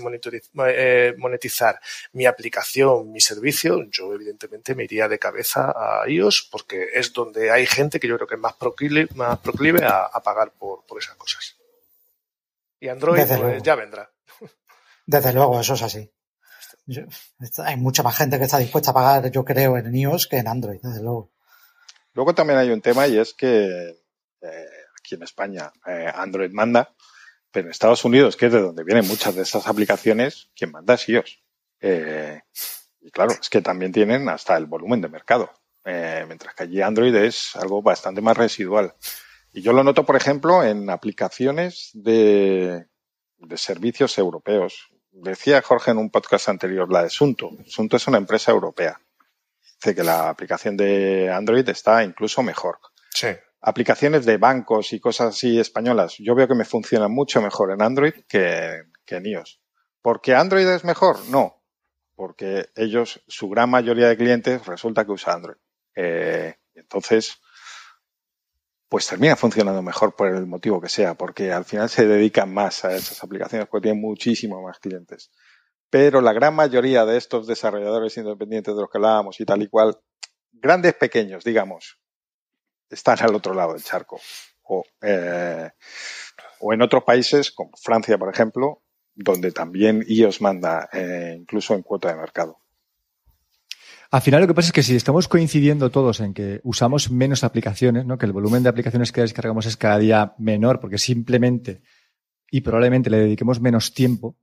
eh, monetizar mi aplicación, mi servicio, yo evidentemente me iría de cabeza a iOS porque es donde hay gente que yo creo que es más proclive, más proclive a, a pagar por, por esas cosas. Y Android pues, ya vendrá. Desde luego, eso es así. Yo- hay mucha más gente que está dispuesta a pagar, yo creo, en iOS que en Android, desde luego. Luego también hay un tema y es que eh, aquí en España eh, Android manda, pero en Estados Unidos, que es de donde vienen muchas de estas aplicaciones, quien manda es iOS. Eh, y claro, es que también tienen hasta el volumen de mercado, eh, mientras que allí Android es algo bastante más residual. Y yo lo noto, por ejemplo, en aplicaciones de, de servicios europeos. Decía Jorge en un podcast anterior, la de Sunto. Sunto es una empresa europea. Dice que la aplicación de Android está incluso mejor. Sí. Aplicaciones de bancos y cosas así españolas, yo veo que me funcionan mucho mejor en Android que, que en iOS. ¿Por qué Android es mejor? No. Porque ellos, su gran mayoría de clientes, resulta que usa Android. Eh, entonces, pues termina funcionando mejor por el motivo que sea, porque al final se dedican más a esas aplicaciones porque tienen muchísimo más clientes. Pero la gran mayoría de estos desarrolladores independientes de los que hablábamos y tal y cual, grandes, pequeños, digamos, están al otro lado del charco. O, eh, o en otros países, como Francia, por ejemplo, donde también iOS manda eh, incluso en cuota de mercado. Al final lo que pasa es que si estamos coincidiendo todos en que usamos menos aplicaciones, ¿no? que el volumen de aplicaciones que descargamos es cada día menor porque simplemente y probablemente le dediquemos menos tiempo,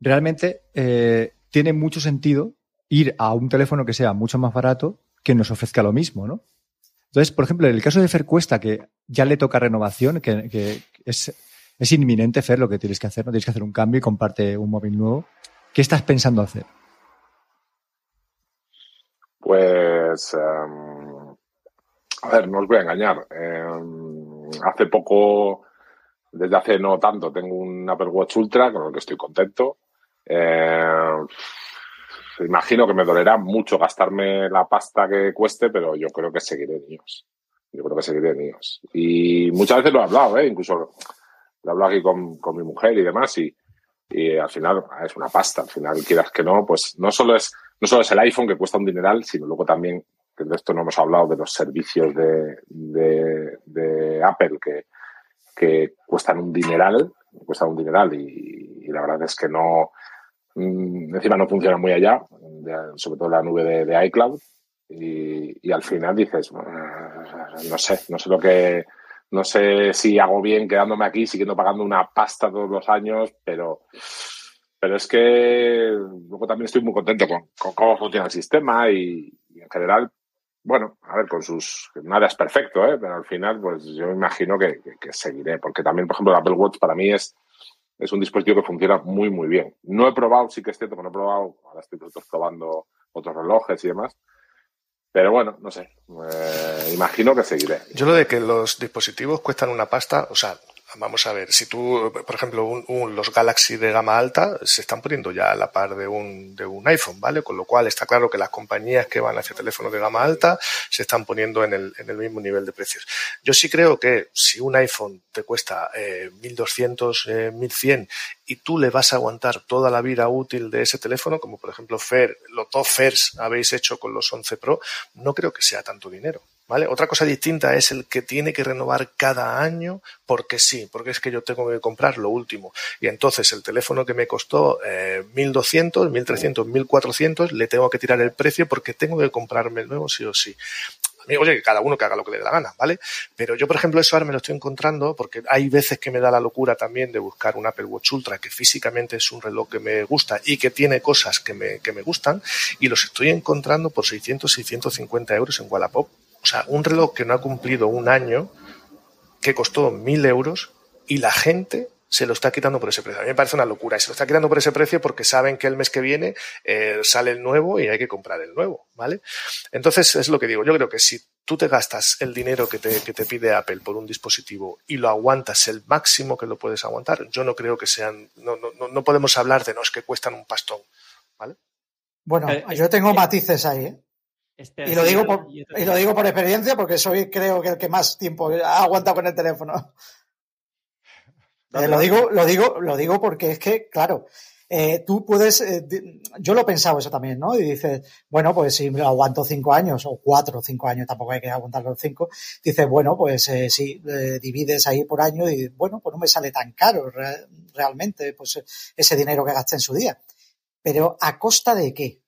realmente eh, tiene mucho sentido ir a un teléfono que sea mucho más barato que nos ofrezca lo mismo, ¿no? Entonces, por ejemplo, en el caso de Fer Cuesta, que ya le toca renovación, que, que es, es inminente, Fer, lo que tienes que hacer, no tienes que hacer un cambio y comparte un móvil nuevo. ¿Qué estás pensando hacer? Pues, em, a ver, no os voy a engañar. Em, hace poco, desde hace no tanto, tengo un Apple Watch Ultra con el que estoy contento. Em, imagino que me dolerá mucho gastarme la pasta que cueste, pero yo creo que seguiré en iOS. Yo creo que seguiré en. Y muchas veces lo he hablado, ¿eh? incluso lo he hablado aquí con, con mi mujer y demás, y, y al final es una pasta. Al final, quieras que no, pues no solo es, no solo es el iPhone que cuesta un dineral, sino luego también, que de esto no hemos hablado, de los servicios de, de, Apple que, que cuestan un dineral, cuestan un dineral y, la verdad es que no, mm, encima no funciona muy allá, sobre todo la nube de, de iCloud. Y, y al final dices, "Bueno, no sé, no sé lo que, no sé si hago bien quedándome aquí, siguiendo pagando una pasta todos los años, pero, pero es que luego también estoy muy contento con, cómo funciona el sistema y, en general, bueno, a ver, con sus, nada es perfecto, ¿eh? pero al final, pues yo me imagino que, seguiré, porque también, por ejemplo, el Apple Watch para mí es, es un dispositivo que funciona muy, muy bien. No he probado, sí que es cierto que no he probado, ahora estoy otros probando otros relojes y demás, pero bueno, no sé, eh, imagino que seguiré. Yo lo de que los dispositivos cuestan una pasta, o sea, vamos a ver, si tú, por ejemplo, un- un- los Galaxy de gama alta se están poniendo ya a la par de un, de un iPhone, ¿vale? Con lo cual está claro que las compañías que van hacia teléfonos de gama alta se están poniendo en el, en el mismo nivel de precios. Yo sí creo que si un iPhone te cuesta eh, 1200, eh, 1100 y tú le vas a aguantar toda la vida útil de ese teléfono, como por ejemplo Fer, los dos Fers habéis hecho con los 11 Pro, no creo que sea tanto dinero. Otra cosa distinta es el que tiene que renovar cada año porque sí, porque es que yo tengo que comprar lo último. Y entonces el teléfono que me costó eh, 1200, 1300, 1400, le tengo que tirar el precio porque tengo que comprarme el nuevo sí o sí. A mí, Oye, que cada uno que haga lo que le dé la gana, ¿vale? Pero yo, por ejemplo, eso ahora me lo estoy encontrando porque hay veces que me da la locura también de buscar un Apple Watch Ultra que físicamente es un reloj que me gusta y que tiene cosas que me, que me gustan y los estoy encontrando por 600, 650 euros en Wallapop. O sea, un reloj que no ha cumplido un año, que costó mil euros y la gente se lo está quitando por ese precio. A mí me parece una locura y se lo está quitando por ese precio porque saben que el mes que viene eh, sale el nuevo y hay que comprar el nuevo, ¿vale? Entonces es lo que digo. Yo creo que si tú te gastas el dinero que te, que te pide Apple por un dispositivo y lo aguantas el máximo que lo puedes aguantar, yo no creo que sean, no, no, no- no podemos hablar de no es que cuestan un pastón, ¿vale? Bueno, Eh, yo tengo eh, matices ahí, ¿eh? Y lo digo por, y otro- y lo digo por experiencia porque soy creo que el que más tiempo ha aguantado con el teléfono. Eh, lo digo, lo digo, lo digo porque es que, claro, eh, tú puedes, eh, yo lo he pensado eso también, ¿no? Y dices, bueno, pues si me lo aguanto cinco años o cuatro o cinco años, tampoco hay que aguantar los cinco, dices, bueno, pues si divides ahí por año y bueno, pues no me sale tan caro re- realmente, pues ese dinero que gasté en su día. Pero ¿a costa de qué?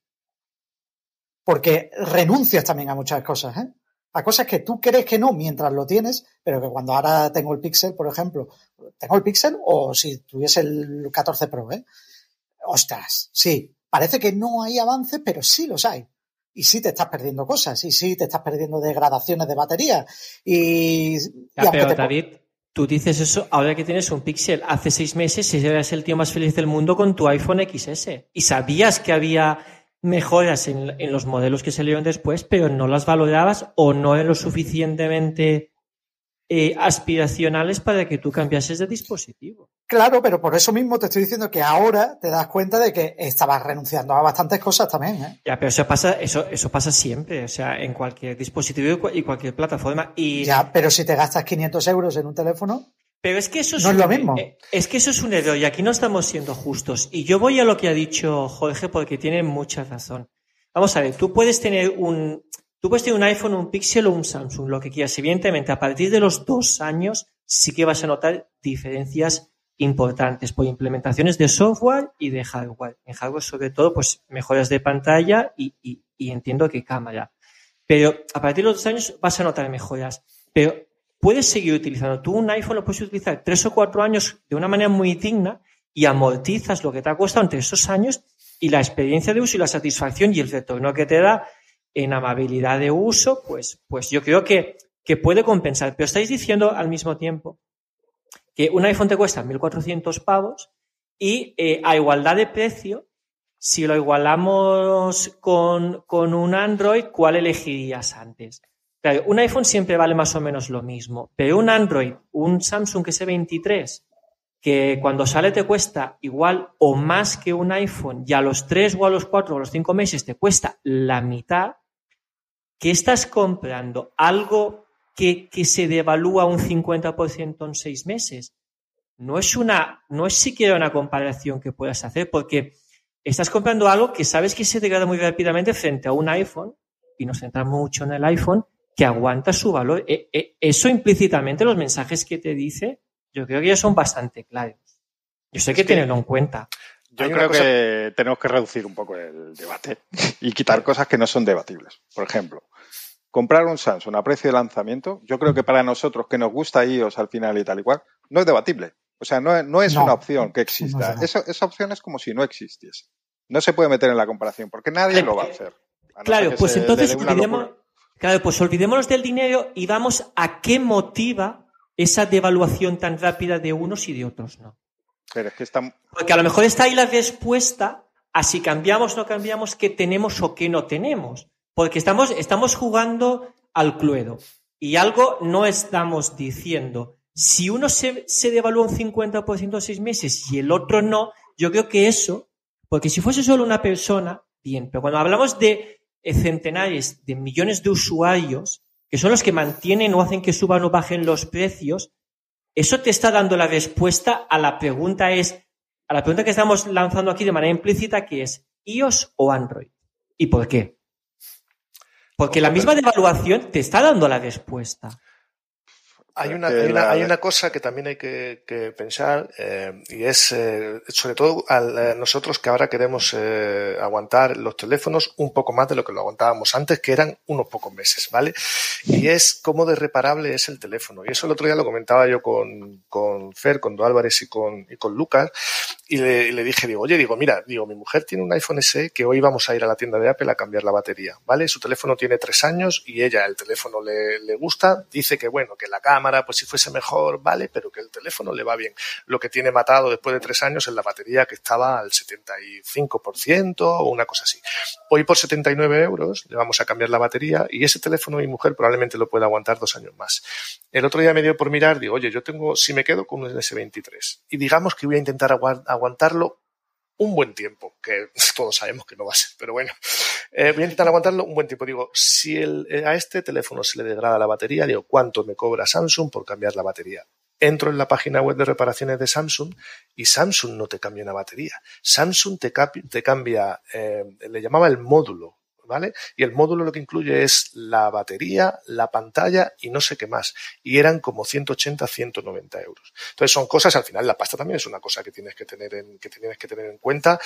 Porque renuncias también a muchas cosas, ¿eh? A cosas que tú crees que no mientras lo tienes, pero que cuando ahora tengo el Pixel, por ejemplo, tengo el Pixel o si tuviese el 14 Pro, ¿eh? Ostras, sí, parece que no hay avances, pero sí los hay. Y sí te estás perdiendo cosas, y sí te estás perdiendo degradaciones de batería. Y, Ya, pero te- David, tú dices eso ahora que tienes un Pixel. Hace seis meses eras el tío más feliz del mundo con tu iPhone XS. Y sabías que había mejoras en, en los modelos que salieron después, pero no las valorabas o no eran lo suficientemente eh, aspiracionales para que tú cambiases de dispositivo. Claro, pero por eso mismo te estoy diciendo que ahora te das cuenta de que estabas renunciando a bastantes cosas también, ¿eh? Ya, pero eso pasa, eso, eso pasa siempre, o sea, en cualquier dispositivo y cu- y cualquier plataforma. Y Ya, pero si te gastas 500 euros en un teléfono, Pero es que eso No es un- lo mismo. eh, Es que eso es un error y aquí no estamos siendo justos. Y yo voy a lo que ha dicho Jorge porque tiene mucha razón. Vamos a ver, tú puedes tener un, tú puedes tener un iPhone, un Pixel o un Samsung, lo que quieras. Evidentemente, a partir de los dos años sí que vas a notar diferencias importantes por implementaciones de software y de hardware. En hardware, sobre todo, pues mejoras de pantalla y, y- y entiendo que cámara. Pero a partir de los dos años vas a notar mejoras. Pero puedes seguir utilizando. Tú un iPhone lo puedes utilizar tres o cuatro años de una manera muy digna y amortizas lo que te ha costado entre esos años y la experiencia de uso y la satisfacción y el retorno que te da en amabilidad de uso, pues, pues yo creo que, que puede compensar. Pero estáis diciendo al mismo tiempo que un iPhone te cuesta 1.400 pavos y eh, a igualdad de precio, si lo igualamos con, con un Android, ¿cuál elegirías antes? Claro, un iPhone siempre vale más o menos lo mismo, pero un Android, un Samsung S23, que cuando sale te cuesta igual o más que un iPhone y a los tres o a los cuatro o a los cinco meses te cuesta la mitad, ¿qué estás comprando? ¿Algo que, que se devalúa un 50% en seis meses? No es una, no es siquiera una comparación que puedas hacer porque estás comprando algo que sabes que se degrada muy rápidamente frente a un iPhone y nos centramos mucho en el iPhone que aguanta su valor. E, e, eso implícitamente los mensajes que te dice yo creo que ya son bastante claros. Yo sé que, que tenerlo en cuenta. Yo creo cosa... que tenemos que reducir un poco el debate y quitar cosas que no son debatibles. Por ejemplo, comprar un Samsung a precio de lanzamiento, yo creo que para nosotros que nos gusta iOS al final y tal y cual, no es debatible. O sea, no, no es no, una opción que exista. No Esa, esa, opción es como si no existiese. No se puede meter en la comparación porque nadie lo va a hacer. A no claro, pues entonces claro, pues olvidémonos del dinero y vamos a qué motiva esa devaluación tan rápida de unos y de otros no. Pero es que está... Porque a lo mejor está ahí la respuesta a si cambiamos o no cambiamos, qué tenemos o qué no tenemos. Porque estamos, estamos jugando al cluedo. Y algo no estamos diciendo. Si uno se, se devalúa un 50% en seis meses y el otro no, yo creo que eso, porque si fuese solo una persona, bien, pero cuando hablamos de centenares de millones de usuarios, que son los que mantienen o hacen que suban o bajen los precios, eso te está dando la respuesta a la pregunta es, a la pregunta que estamos lanzando aquí de manera implícita, que es iOS o Android. ¿Y por qué? Porque la misma devaluación te está dando la respuesta. Hay una, hay, una, hay una, cosa que también hay que, que pensar eh, y es eh, sobre todo a eh, nosotros que ahora queremos eh, aguantar los teléfonos un poco más de lo que lo aguantábamos antes, que eran unos pocos meses, ¿vale? Y es cómo de reparable es el teléfono. Y eso el otro día lo comentaba yo con, con Fer, con Do Álvarez y con, y con Lucas y le, y le, dije, digo, oye, digo, mira, digo, mi mujer tiene un iPhone SE que hoy vamos a ir a la tienda de Apple a cambiar la batería, ¿vale? Su teléfono tiene tres años y ella el teléfono le, le gusta, dice que bueno, que la cámara pues si fuese mejor, vale, pero que el teléfono le va bien. Lo que tiene matado después de tres años es la batería que estaba al 75% o una cosa así. Hoy por 79 euros le vamos a cambiar la batería y ese teléfono mi mujer probablemente lo pueda aguantar dos años más. El otro día me dio por mirar, digo, oye, yo tengo, si me quedo con un S23 y digamos que voy a intentar aguantarlo un buen tiempo, que todos sabemos que no va a ser, pero bueno, eh, voy a intentar aguantarlo un buen tiempo. Digo, si eh, a este teléfono se le degrada la batería, digo, ¿cuánto me cobra Samsung por cambiar la batería? Entro en la página web de reparaciones de Samsung y Samsung no te cambia una batería. Samsung te, te cambia, eh, le llamaba el módulo, ¿vale? Y el módulo lo que incluye es la batería, la pantalla y no sé qué más. Y eran como 180, 190 euros. Entonces son cosas, al final la pasta también es una cosa que tienes que tener en, que tienes que tener en cuenta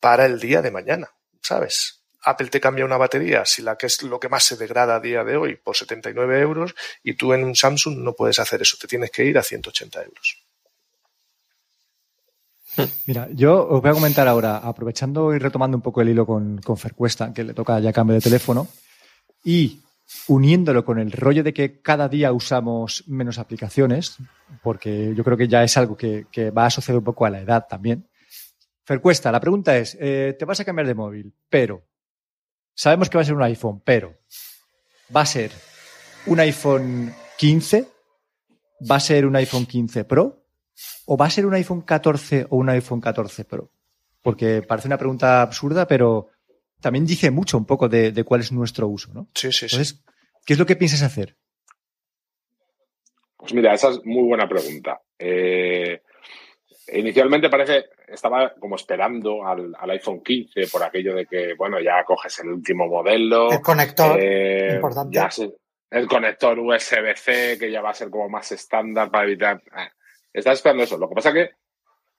para el día de mañana, ¿sabes? Apple te cambia una batería, si la que es lo que más se degrada a día de hoy, por 79 euros, y tú en un Samsung no puedes hacer eso, te tienes que ir a 180 euros. Mira, yo os voy a comentar ahora, aprovechando y retomando un poco el hilo con, con Fercuesta, que le toca ya cambio de teléfono, y uniéndolo con el rollo de que cada día usamos menos aplicaciones, porque yo creo que ya es algo que, que va asociado un poco a la edad también. Fercuesta, la pregunta es, eh, te vas a cambiar de móvil, pero sabemos que va a ser un iPhone, pero va a ser un iPhone 15, va a ser un iPhone 15 Pro o va a ser un iPhone 14 o un iPhone 14 Pro. Porque parece una pregunta absurda, pero también dice mucho un poco de, de cuál es nuestro uso, ¿no? Sí, sí, Entonces, sí. ¿qué es lo que piensas hacer? Pues mira, esa es muy buena pregunta. Eh, inicialmente parece, estaba como esperando al, al, iPhone 15 por aquello de que, bueno, ya coges el último modelo. El conector, eh, importante. Ya se, el conector USB-C, que ya va a ser como más estándar para evitar. Eh, estás esperando eso. Lo que pasa que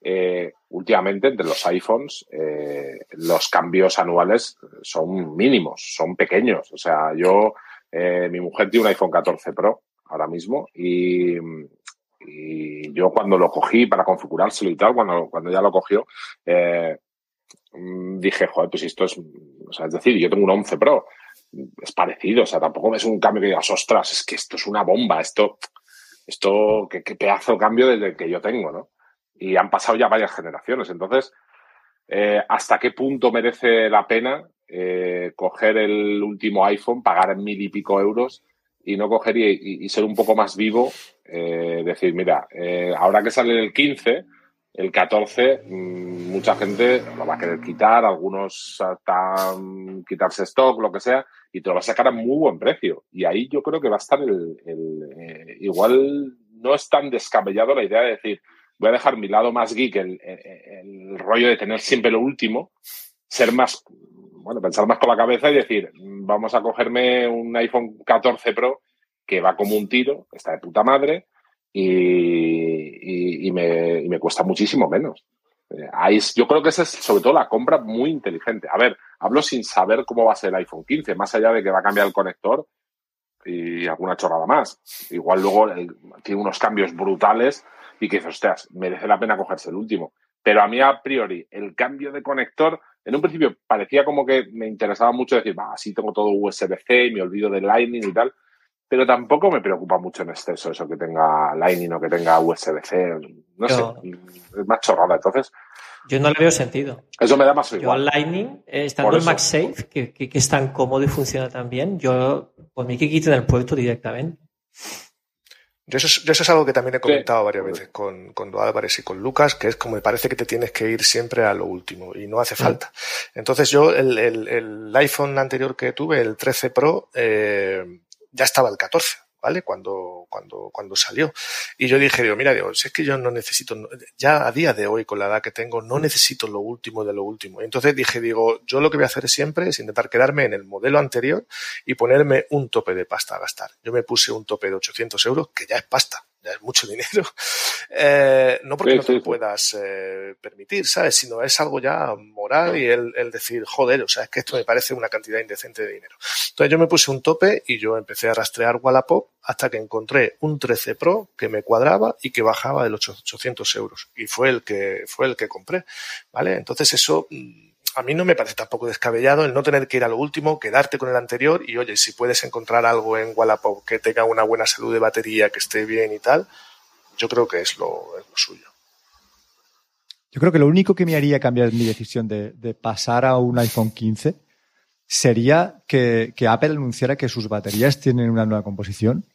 eh, últimamente entre los iPhones eh, los cambios anuales son mínimos, son pequeños. O sea, yo, eh, mi mujer tiene un iPhone 14 Pro ahora mismo y, y yo cuando lo cogí para configurárselo y tal, cuando, cuando ya lo cogió, eh, mm, dije, joder, pues esto es, o sea, es decir, yo tengo un 11 Pro, es parecido, o sea, tampoco es un cambio que digas, ostras, es que esto es una bomba, esto, esto, qué, pedazo de cambio desde que yo tengo, ¿no? Y han pasado ya varias generaciones, entonces, eh, ¿hasta qué punto merece la pena eh, coger el último iPhone, pagar mil y pico euros y no coger y ser un poco más vivo? Eh, decir, mira, eh, ahora que sale el 15, el 14, mmm, mucha gente lo va a querer quitar, algunos hasta quitarse stock, lo que sea, y te lo va a sacar a muy buen precio. Y ahí yo creo que va a estar el. eh, igual no es tan descabellado la idea de decir, voy a dejar mi lado más geek, el, el, el rollo de tener siempre lo último, ser más. Bueno, pensar más con la cabeza y decir, vamos a cogerme un iPhone 14 Pro que va como un tiro, está de puta madre, y, y, me, y me, cuesta muchísimo menos. Eh, yo creo que esa es sobre todo la compra muy inteligente. A ver, hablo sin saber cómo va a ser el iPhone 15, más allá de que va a cambiar el conector y alguna chorrada más. Igual luego el, tiene unos cambios brutales y que dices, ostras, merece la pena cogerse el último. Pero a mí, a priori, el cambio de conector, en un principio parecía como que me interesaba mucho decir, va, así tengo todo USB-C y me olvido del Lightning y tal pero tampoco me preocupa mucho en exceso eso que tenga Lightning o que tenga USB-C. No yo, sé, es más chorrada. Entonces. Yo no le veo sentido. Eso me da más igual. Yo Lightning, eh, estando en MagSafe, que, que, que, es tan cómodo y funciona tan bien, yo, por mí que quiten el puerto directamente. Yo eso, yo eso, es algo que también he comentado sí. varias veces con, con Álvarez y con Lucas, que es como me parece que te tienes que ir siempre a lo último y no hace falta. Entonces yo el, el, el iPhone anterior que tuve, el 13 Pro, eh, ya estaba el 14, ¿vale? Cuando, cuando, cuando salió. Y yo dije, digo, mira, digo, si es que yo no necesito, ya a día de hoy, con la edad que tengo, no necesito lo último de lo último. Y entonces dije, digo, yo lo que voy a hacer siempre es intentar quedarme en el modelo anterior y ponerme un tope de pasta a gastar. Yo me puse un tope de 800 euros, que ya es pasta es mucho dinero. Eh, no porque sí, no te sí, lo puedas eh, permitir, ¿sabes? Sino es algo ya moral y el, el, decir, joder, o sea, es que esto me parece una cantidad indecente de dinero. Entonces yo me puse un tope y yo empecé a rastrear Wallapop hasta que encontré un 13 Pro que me cuadraba y que bajaba de los 800 euros. Y fue el que, fue el que compré, ¿vale? Entonces eso a mí no me parece tampoco descabellado el no tener que ir a lo último, quedarte con el anterior y oye, si puedes encontrar algo en Wallapop que tenga una buena salud de batería, que esté bien y tal, yo creo que es lo, es lo suyo. Yo creo que lo único que me haría cambiar mi decisión de, pasar a un iPhone 15 sería que, que, Apple anunciara que sus baterías tienen una nueva composición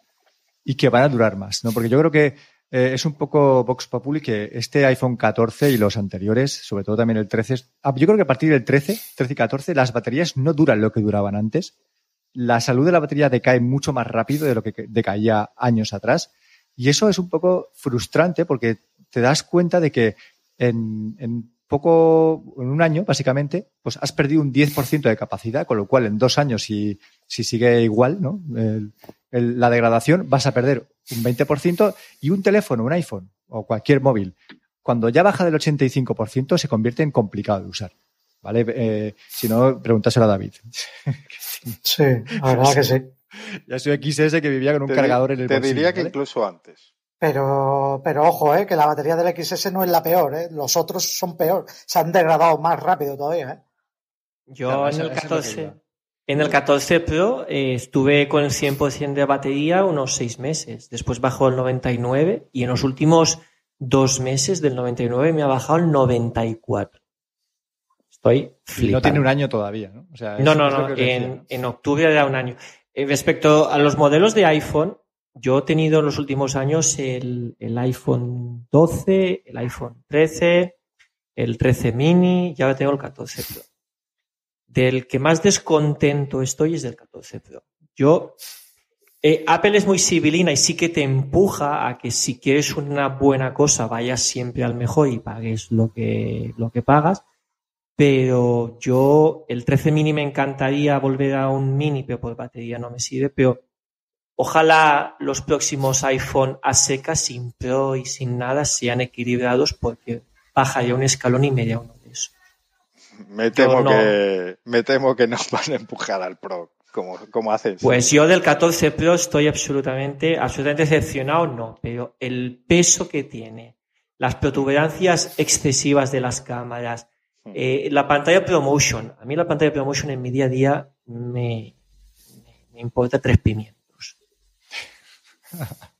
y que van a durar más, ¿no? Porque yo creo que eh, es un poco Vox Populi que este iPhone 14 y los anteriores, sobre todo también el 13, ah, yo creo que a partir del 13, 13 y 14, las baterías no duran lo que duraban antes. La salud de la batería decae mucho más rápido de lo que decaía años atrás. Y eso es un poco frustrante porque te das cuenta de que en, en poco, en un año, básicamente, pues has perdido un 10% de capacidad, con lo cual en dos años, si, si sigue igual, ¿no? La degradación, vas a perder un 20% y un teléfono, un iPhone o cualquier móvil, cuando ya baja del 85% se convierte en complicado de usar. ¿Vale? Eh, si no, pregúntaselo a David. Sí, la verdad que sí. Ya soy XS que vivía con un te cargador en el Te bolsillo, diría que ¿vale? incluso antes. Pero, pero ojo, eh, que la batería del XS no es la peor, eh. Los otros son peor. Se han degradado más rápido todavía, eh. Yo claro, en, el 14, en el 14 Pro eh, estuve con el 100% de batería unos seis meses. Después bajó el 99 y en los últimos dos meses del 99 me ha bajado el 94. Estoy flipando. Y no tiene un año todavía, ¿no? O sea, no, no, no. En, en, octubre era un año. Eh, respecto a los modelos de iPhone, yo he tenido en los últimos años el, el, iPhone 12, el iPhone 13, el 13 mini y ahora tengo el 14 Pro. Del que más descontento estoy es del 14 Pro. Yo, eh, Apple es muy civilina y sí que te empuja a que si quieres una buena cosa vayas siempre al mejor y pagues lo que, lo que pagas. Pero yo, el 13 mini me encantaría volver a un mini, pero por batería no me sirve, pero Ojalá los próximos iPhone a secas, sin Pro y sin nada, sean equilibrados porque baja ya un escalón y media uno. Me temo, no, que, me temo que nos van a empujar al Pro, como, como hacen. Pues yo del 14 Pro estoy absolutamente, absolutamente decepcionado, no, pero el peso que tiene, las protuberancias excesivas de las cámaras, Eh, la pantalla ProMotion. A mí la pantalla ProMotion en mi día a día me, me importa tres pimientos.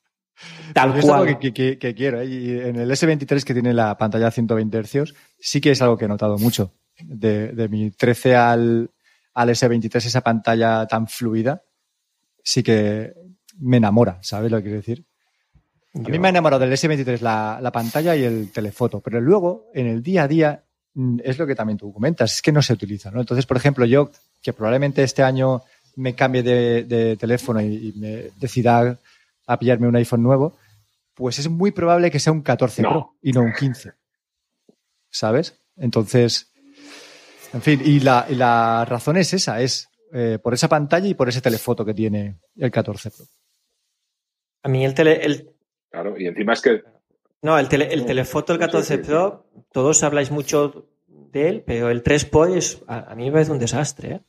Tal cual. Es algo que, quiero. ¿eh? en el S23 que tiene la pantalla a 120 Hz, sí que es algo que he notado mucho. De, mi 13 al, al S23, esa pantalla tan fluida, sí que me enamora, ¿sabes lo que quiero decir? A mí me ha enamorado del S23 la, la, pantalla y el telefoto, pero luego en el día a día mm, es lo que también tú comentas, es que no se utiliza, ¿no? Entonces, por ejemplo, yo que probablemente este año me cambie de, teléfono y, me decida a pillarme un iPhone nuevo, pues es muy probable que sea un 14 Pro y no un 15. ¿Sabes? Entonces, en fin, y la, y la razón es esa, es eh, por esa pantalla y por ese telefoto que tiene el 14 Pro. A mí el, tele, el, Claro, y encima es que. No, el, el telefoto del 14 Pro, todos habláis mucho de él, pero el 3 Pro es, a, mí me parece un desastre. ¿eh?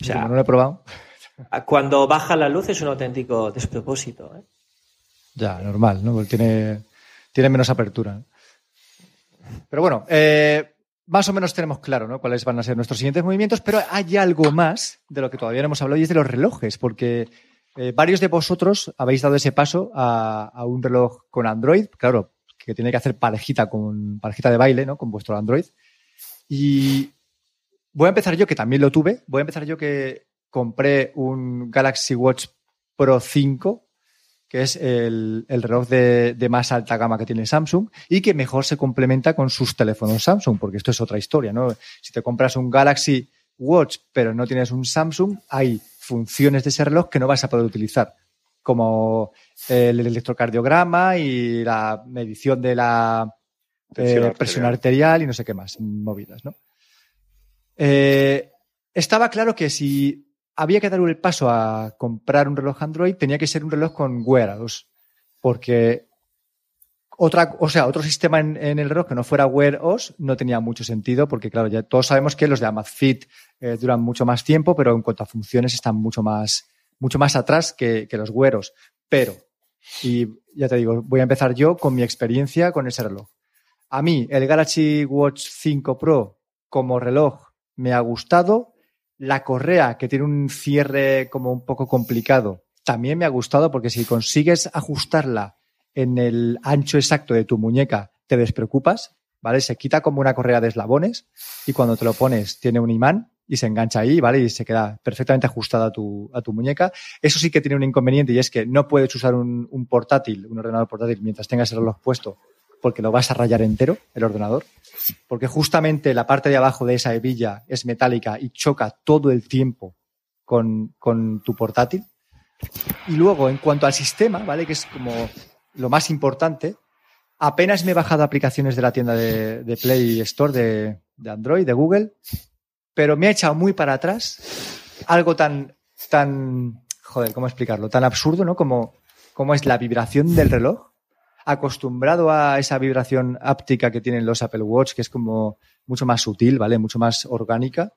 O sea, no lo he probado. Cuando baja la luz es un auténtico despropósito. ¿eh? Ya, normal, ¿no? tiene, tiene menos apertura. Pero bueno, eh, más o menos tenemos claro ¿no? cuáles van a ser nuestros siguientes movimientos, pero hay algo más de lo que todavía no hemos hablado y es de los relojes, porque eh, varios de vosotros habéis dado ese paso a, un reloj con Android, claro, que tiene que hacer parejita con parejita de baile, ¿no? Con vuestro Android. Y voy a empezar yo, que también lo tuve. Voy a empezar yo que compré un Galaxy Watch Pro 5, que es el, reloj de, de, más alta gama que tiene Samsung y que mejor se complementa con sus teléfonos Samsung, porque esto es otra historia, ¿no? Si te compras un Galaxy Watch pero no tienes un Samsung, hay funciones de ese reloj que no vas a poder utilizar, como el electrocardiograma y la medición de la eh, presión, arterial. y no sé qué más, movidas, ¿no? Eh, estaba claro que si había que dar el paso a comprar un reloj Android, tenía que ser un reloj con wearables, porque otra, o sea, otro sistema en, el reloj que no fuera Wear OS no tenía mucho sentido porque, claro, ya todos sabemos que los de Amazfit eh, duran mucho más tiempo, pero en cuanto a funciones están mucho más, mucho más atrás que, los Wear Pero, y ya te digo, voy a empezar yo con mi experiencia con ese reloj. A mí, el Galaxy Watch 5 Pro como reloj me ha gustado. La correa, que tiene un cierre como un poco complicado, también me ha gustado porque si consigues ajustarla en el ancho exacto de tu muñeca, te despreocupas, ¿vale? Se quita como una correa de eslabones y cuando te lo pones tiene un imán y se engancha ahí, ¿vale? Y se queda perfectamente ajustada a tu, a tu muñeca. Eso sí que tiene un inconveniente y es que no puedes usar un, un portátil, un ordenador portátil mientras tengas el reloj puesto porque lo vas a rayar entero, el ordenador, porque justamente la parte de abajo de esa hebilla es metálica y choca todo el tiempo con, con tu portátil. Y luego, en cuanto al sistema, ¿vale? Que es como lo más importante, apenas me he bajado aplicaciones de la tienda de, Play Store de, Android, de Google, pero me ha echado muy para atrás algo tan, tan, joder, ¿cómo explicarlo? Tan absurdo, ¿no? Como, como es la vibración del reloj. Acostumbrado a esa vibración áptica que tienen los Apple Watch, que es como mucho más sutil, ¿vale? Mucho más orgánica.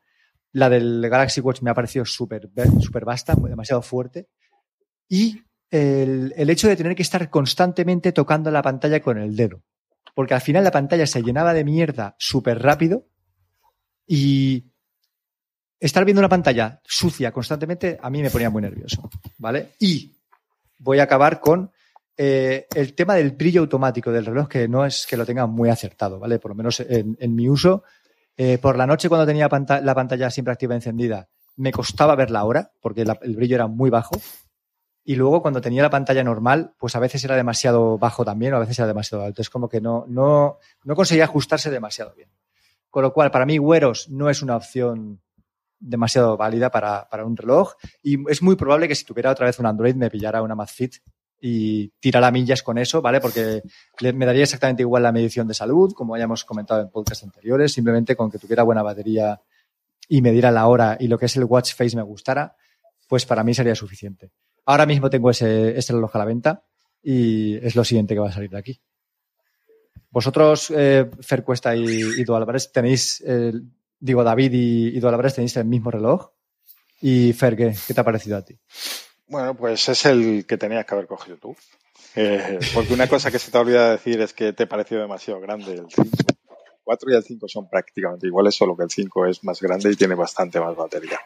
La del Galaxy Watch me ha parecido súper super vasta, demasiado fuerte. Y el, hecho de tener que estar constantemente tocando la pantalla con el dedo. Porque al final la pantalla se llenaba de mierda súper rápido y estar viendo una pantalla sucia constantemente a mí me ponía muy nervioso. ¿Vale? Y voy a acabar con eh, el tema del brillo automático del reloj, que no es que lo tenga muy acertado, ¿vale? Por lo menos en, mi uso. Eh, por la noche, cuando tenía la pantalla siempre activa encendida, me costaba ver la hora, porque el brillo era muy bajo. Y luego cuando tenía la pantalla normal, pues a veces era demasiado bajo también o a veces era demasiado alto. Es como que no, no, no conseguía ajustarse demasiado bien. Con lo cual, para mí, Güeros no es una opción demasiado válida para, para, un reloj. Y es muy probable que si tuviera otra vez un Android me pillara una Amazfit y tirara millas con eso, ¿vale? Porque me daría exactamente igual la medición de salud, como hayamos comentado en podcasts anteriores, simplemente con que tuviera buena batería y me diera la hora y lo que es el watch face me gustara, pues para mí sería suficiente. Ahora mismo tengo ese, reloj a la venta y es lo siguiente que va a salir de aquí. Vosotros, eh, Fer Cuesta y, y Álvarez, tenéis, digo, David y, y Álvarez, tenéis el mismo reloj. Y Fer, ¿qué, te ha parecido a ti? Bueno, pues es el que tenías que haber cogido tú. Eh, porque una cosa que se te ha olvidado decir es que te pareció demasiado grande el 4 y el 5 son prácticamente iguales, solo que el 5 es más grande y tiene bastante más batería.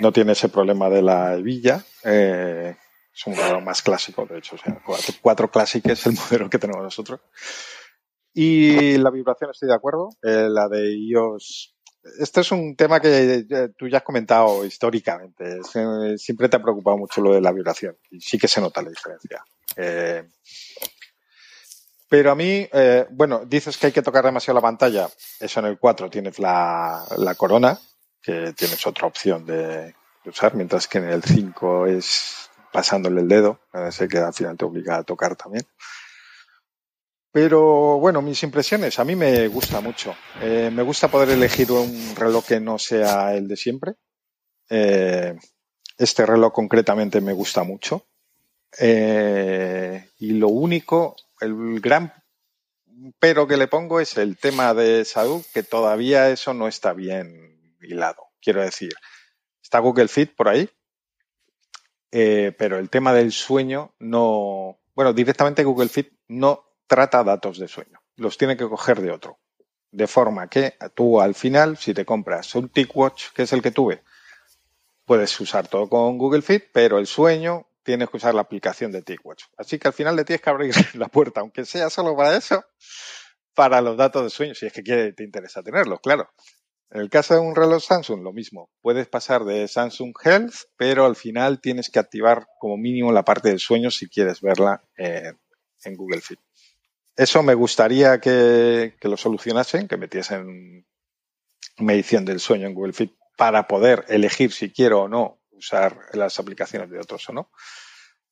No tiene ese problema de la hebilla. Eh, es un modelo más clásico, de hecho. O sea, 4, 4 Classic es el modelo que tenemos nosotros. Y la vibración, estoy de acuerdo. Eh, la de iOS. Este es un tema que eh, tú ya has comentado históricamente. Eh, siempre te ha preocupado mucho lo de la vibración. Y sí que se nota la diferencia. Eh, pero a mí, eh, bueno, dices que hay que tocar demasiado la pantalla. Eso en el 4 tienes la, corona, que tienes otra opción de usar, mientras que en el 5 es pasándole el dedo. Sé que al final te obliga a tocar también. Pero bueno, mis impresiones, a mí me gusta mucho. Eh, me gusta poder elegir un reloj que no sea el de siempre. Eh, este reloj concretamente me gusta mucho. Eh, y lo único, el gran pero que le pongo es el tema de salud, que todavía eso no está bien hilado. Quiero decir, está Google Fit por ahí, eh, pero el tema del sueño no, bueno, directamente Google Fit no trata datos de sueño, los tiene que coger de otro. De forma que tú al final, si te compras un TicWatch, que es el que tuve, puedes usar todo con Google Fit, pero el sueño tienes que usar la aplicación de TicWatch. Así que al final le tienes que abrir la puerta, aunque sea solo para eso, para los datos de sueño, si es que te interesa tenerlos, claro. En el caso de un reloj Samsung, lo mismo. Puedes pasar de Samsung Health, pero al final tienes que activar como mínimo la parte del sueño si quieres verla eh, en Google Fit. Eso me gustaría que, que, lo solucionasen, que metiesen medición del sueño en Google Fit para poder elegir si quiero o no usar las aplicaciones de otros o no.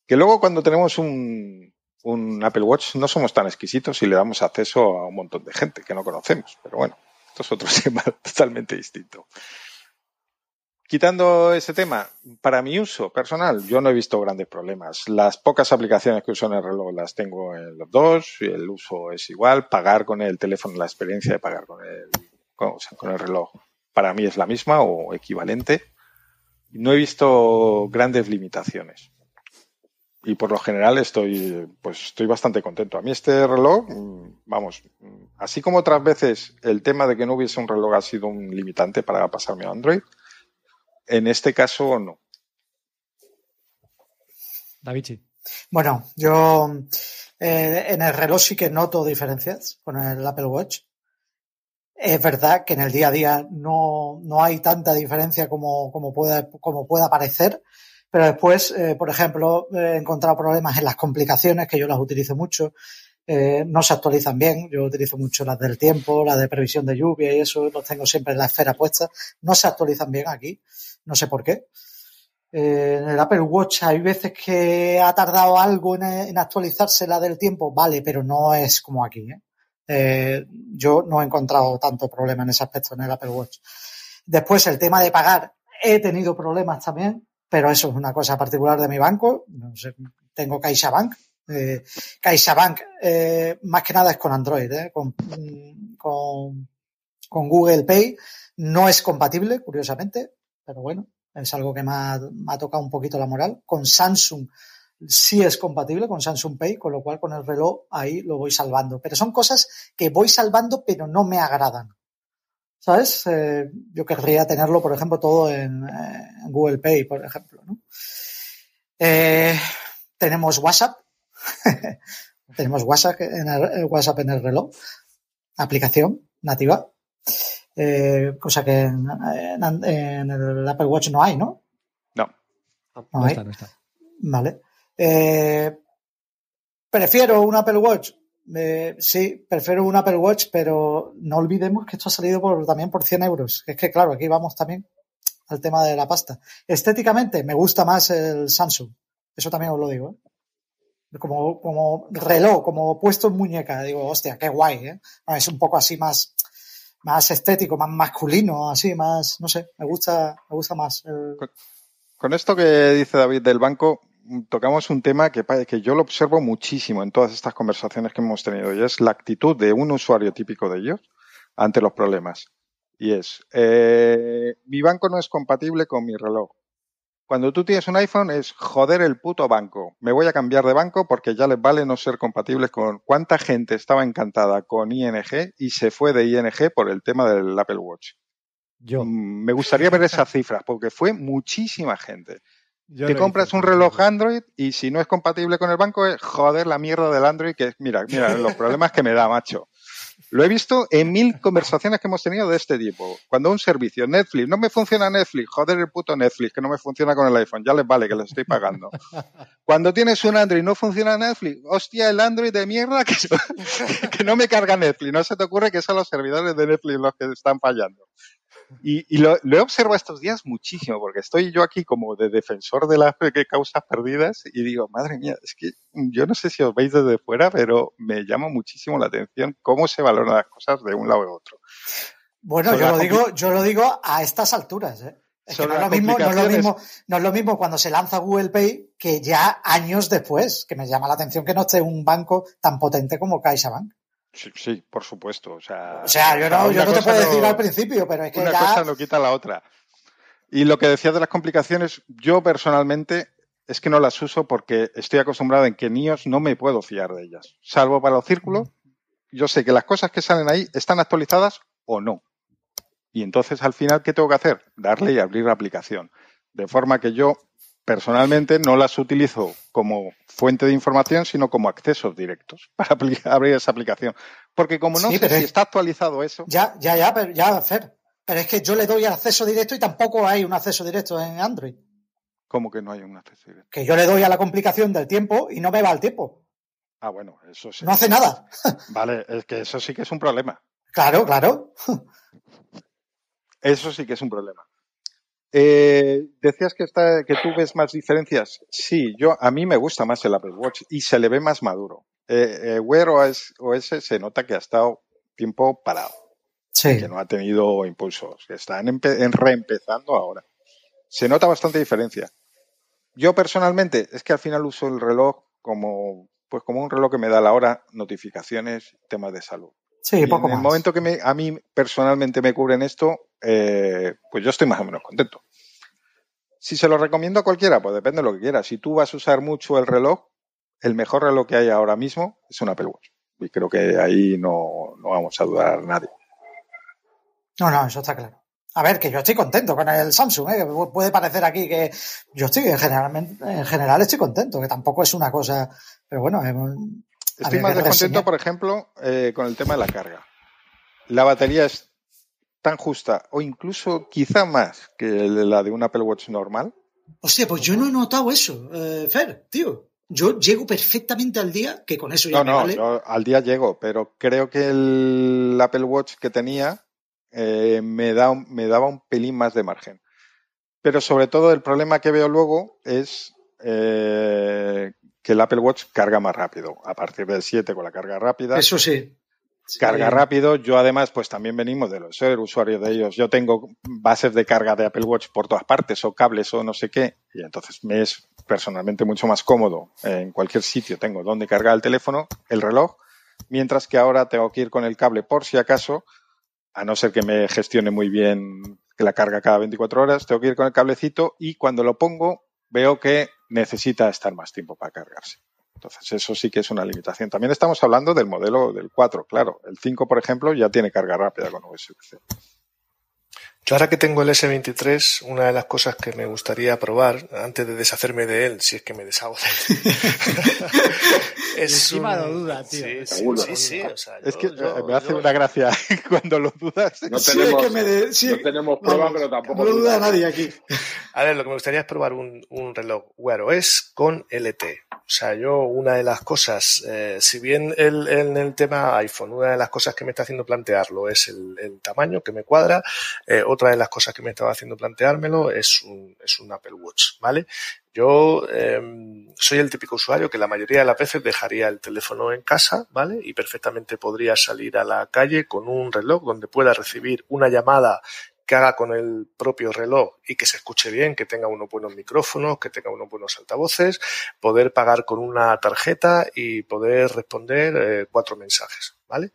Que luego cuando tenemos un, un Apple Watch no somos tan exquisitos y le damos acceso a un montón de gente que no conocemos. Pero bueno, esto es otro tema totalmente distinto. Quitando ese tema, para mi uso personal, yo no he visto grandes problemas. Las pocas aplicaciones que uso en el reloj las tengo en los dos, el uso es igual, pagar con el teléfono, la experiencia de pagar con el, con, el reloj, para mí es la misma o equivalente. No he visto grandes limitaciones y por lo general estoy, pues estoy bastante contento. A mí este reloj, vamos, así como otras veces el tema de que no hubiese un reloj ha sido un limitante para pasarme a Android, en este caso no. Davichi. Bueno, yo eh, en el reloj sí que noto diferencias con el Apple Watch. Es verdad que en el día a día no, no hay tanta diferencia como, como, pueda, como pueda parecer, pero después, eh, por ejemplo, he encontrado problemas en las complicaciones, que yo las utilizo mucho. Eh, no se actualizan bien. Yo utilizo mucho las del tiempo, las de previsión de lluvia y eso, los tengo siempre en la esfera puesta. No se actualizan bien aquí. No sé por qué. Eh, en el Apple Watch hay veces que ha tardado algo en, actualizarse la del tiempo, vale, pero no es como aquí. ¿eh? Eh, yo no he encontrado tanto problema en ese aspecto en el Apple Watch. Después, el tema de pagar, he tenido problemas también, pero eso es una cosa particular de mi banco. Tengo CaixaBank. Eh, CaixaBank, eh, más que nada es con Android, ¿eh? con, con, Google Pay. No es compatible, curiosamente, pero bueno, es algo que me ha, tocado un poquito la moral. Con Samsung sí es compatible con Samsung Pay, con lo cual con el reloj ahí lo voy salvando. Pero son cosas que voy salvando, pero no me agradan. ¿Sabes? Eh, yo querría tenerlo, por ejemplo, todo en, eh, Google Pay, por ejemplo. ¿no? Eh, tenemos WhatsApp. tenemos WhatsApp en, el, WhatsApp en el reloj. Aplicación nativa. Eh, cosa que en, en, en, el Apple Watch no hay, ¿no? No. No, no está, no está. Vale. Eh, prefiero un Apple Watch. Eh, sí, prefiero un Apple Watch, pero no olvidemos que esto ha salido por, también por 100 euros. Es que, claro, aquí vamos también al tema de la pasta. Estéticamente, me gusta más el Samsung. Eso también os lo digo. ¿eh? Como, como reloj, como puesto en muñeca. Digo, hostia, qué guay. ¿eh? Es un poco así más, más estético, más masculino, así, más, no sé, me gusta, me gusta más. Con esto que dice David del banco, tocamos un tema que, que, yo lo observo muchísimo en todas estas conversaciones que hemos tenido y es la actitud de un usuario típico de ellos ante los problemas. Y es, eh, mi banco no es compatible con mi reloj. Cuando tú tienes un iPhone es joder el puto banco. Me voy a cambiar de banco porque ya les vale no ser compatibles con cuánta gente estaba encantada con ING y se fue de ING por el tema del Apple Watch. Yo. Mm, Me gustaría ver esas cifras porque fue muchísima gente. yo Te compras un reloj. Android y si no es compatible con el banco es joder la mierda del Android que mira, mira los problemas que me da, macho. Lo he visto en mil conversaciones que hemos tenido de este tipo. Cuando un servicio, Netflix, no me funciona Netflix, joder el puto Netflix, que no me funciona con el iPhone, ya les vale que les estoy pagando. Cuando tienes un Android y no funciona Netflix, hostia, el Android de mierda que, que no me carga Netflix. No se te ocurre que son los servidores de Netflix los que están fallando. Y, y lo, lo he observado estos días muchísimo, porque estoy yo aquí como de defensor de las causas perdidas y digo, madre mía, es que yo no sé si os veis desde fuera, pero me llama muchísimo la atención cómo se valoran las cosas de un lado a otro. Bueno, Son yo lo digo, yo lo digo a estas alturas, ¿eh? Es que Son no es, lo mismo, no, es lo complicaciones. mismo, no es lo mismo cuando se lanza Google Pay que ya años después, que me llama la atención que no esté un banco tan potente como CaixaBank. Sí, sí, por supuesto. O sea, O sea, yo no, yo no te puedo no- decir al principio, pero es que una ya... cosa no quita la otra. Y lo que decías de las complicaciones, yo personalmente es que no las uso porque estoy acostumbrado en que en iOS no me puedo fiar de ellas. Salvo para los círculos, yo sé que las cosas que salen ahí están actualizadas o no. Y entonces al final, ¿qué tengo que hacer? Darle y abrir la aplicación. De forma que yo personalmente no las utilizo como fuente de información, sino como accesos directos para abrir esa aplicación. Porque como no Sí, sé si es- está actualizado eso, Ya, ya, ya, pero ya, Fer. Pero es que yo le doy acceso directo y tampoco hay un acceso directo en Android. como que no hay un acceso directo. Que yo le doy a la complicación del tiempo y no me va el tiempo. Ah, bueno, eso sí. No hace nada. Vale, es que eso sí que es un problema. Claro, claro. Eso sí que es un problema. Eh, decías que, está, que tú ves más diferencias. Sí, yo a mí me gusta más el Apple Watch y se le ve más maduro. Eh, eh, Wear OS, OS se nota que ha estado tiempo parado, Sí. que no ha tenido impulsos, que están en reempezando ahora. Se nota bastante diferencia. Yo personalmente es que al final uso el reloj como pues como un reloj que me da la hora, notificaciones, temas de salud. Sí, Y poco en el más. momento que me, a mí personalmente me cubren esto, eh, pues yo estoy más o menos contento. Si se lo recomiendo a cualquiera, pues depende de lo que quieras. Si tú vas a usar mucho el reloj, el mejor reloj que hay ahora mismo es un Apple Watch. Y creo que ahí no, no vamos a dudar nadie. No, no, eso está claro. A ver, que yo estoy contento con el Samsung, ¿eh? puede parecer aquí que yo estoy en general, en general estoy contento, que tampoco es una cosa, pero bueno, Estoy más descontento, por ejemplo, eh, con el tema de la carga. La batería es tan justa, o incluso quizá más que la de un Apple Watch normal. Hostia, pues yo no he notado eso, eh, Fer, tío. Yo llego perfectamente al día, que con eso ya No, me no, vale. yo al día llego, pero creo que el Apple Watch que tenía eh, me, da me daba un pelín más de margen. Pero sobre todo el problema que veo luego es eh, que el Apple Watch carga más rápido. A partir del 7 con la carga rápida. Eso sí. Sí. Carga rápido. Yo además, pues también venimos de los ser usuarios de ellos. Yo tengo bases de carga de Apple Watch por todas partes, o cables, o no sé qué. Y entonces me es personalmente mucho más cómodo. En cualquier sitio tengo donde cargar el teléfono, el reloj, mientras que ahora tengo que ir con el cable por si acaso, a no ser que me gestione muy bien que la carga cada 24 horas, tengo que ir con el cablecito y cuando lo pongo veo que necesita estar más tiempo para cargarse. Entonces, eso sí que es una limitación. También estamos hablando del modelo del 4, claro. El 5, por ejemplo, ya tiene carga rápida con USB-C. Yo ahora que tengo el S23, una de las cosas que me gustaría probar, antes de deshacerme de él, si es que me deshago de él, es encima un- lo duda, tío. Sí, sí, Seguro. sí, sí, o sea, Es que yo- me hace yo- una gracia cuando lo dudas. No Sí, tenemos, es que me de- sí. no tenemos prueba, pero tampoco. No lo duda nadie aquí. A ver, lo que me gustaría es probar un, un reloj Wear OS con LT. O sea, yo una de las cosas, eh, si bien el, en el tema iPhone, una de las cosas que me está haciendo plantearlo es el, el tamaño que me cuadra, eh, otra de las cosas que me estaba haciendo planteármelo es un, Apple Watch, ¿vale? Yo eh, soy el típico usuario que la mayoría de las veces dejaría el teléfono en casa, ¿vale? Y perfectamente podría salir a la calle con un reloj donde pueda recibir una llamada que haga con el propio reloj y que se escuche bien, que tenga unos buenos micrófonos, que tenga unos buenos altavoces, poder pagar con una tarjeta y poder responder eh, cuatro mensajes, ¿vale?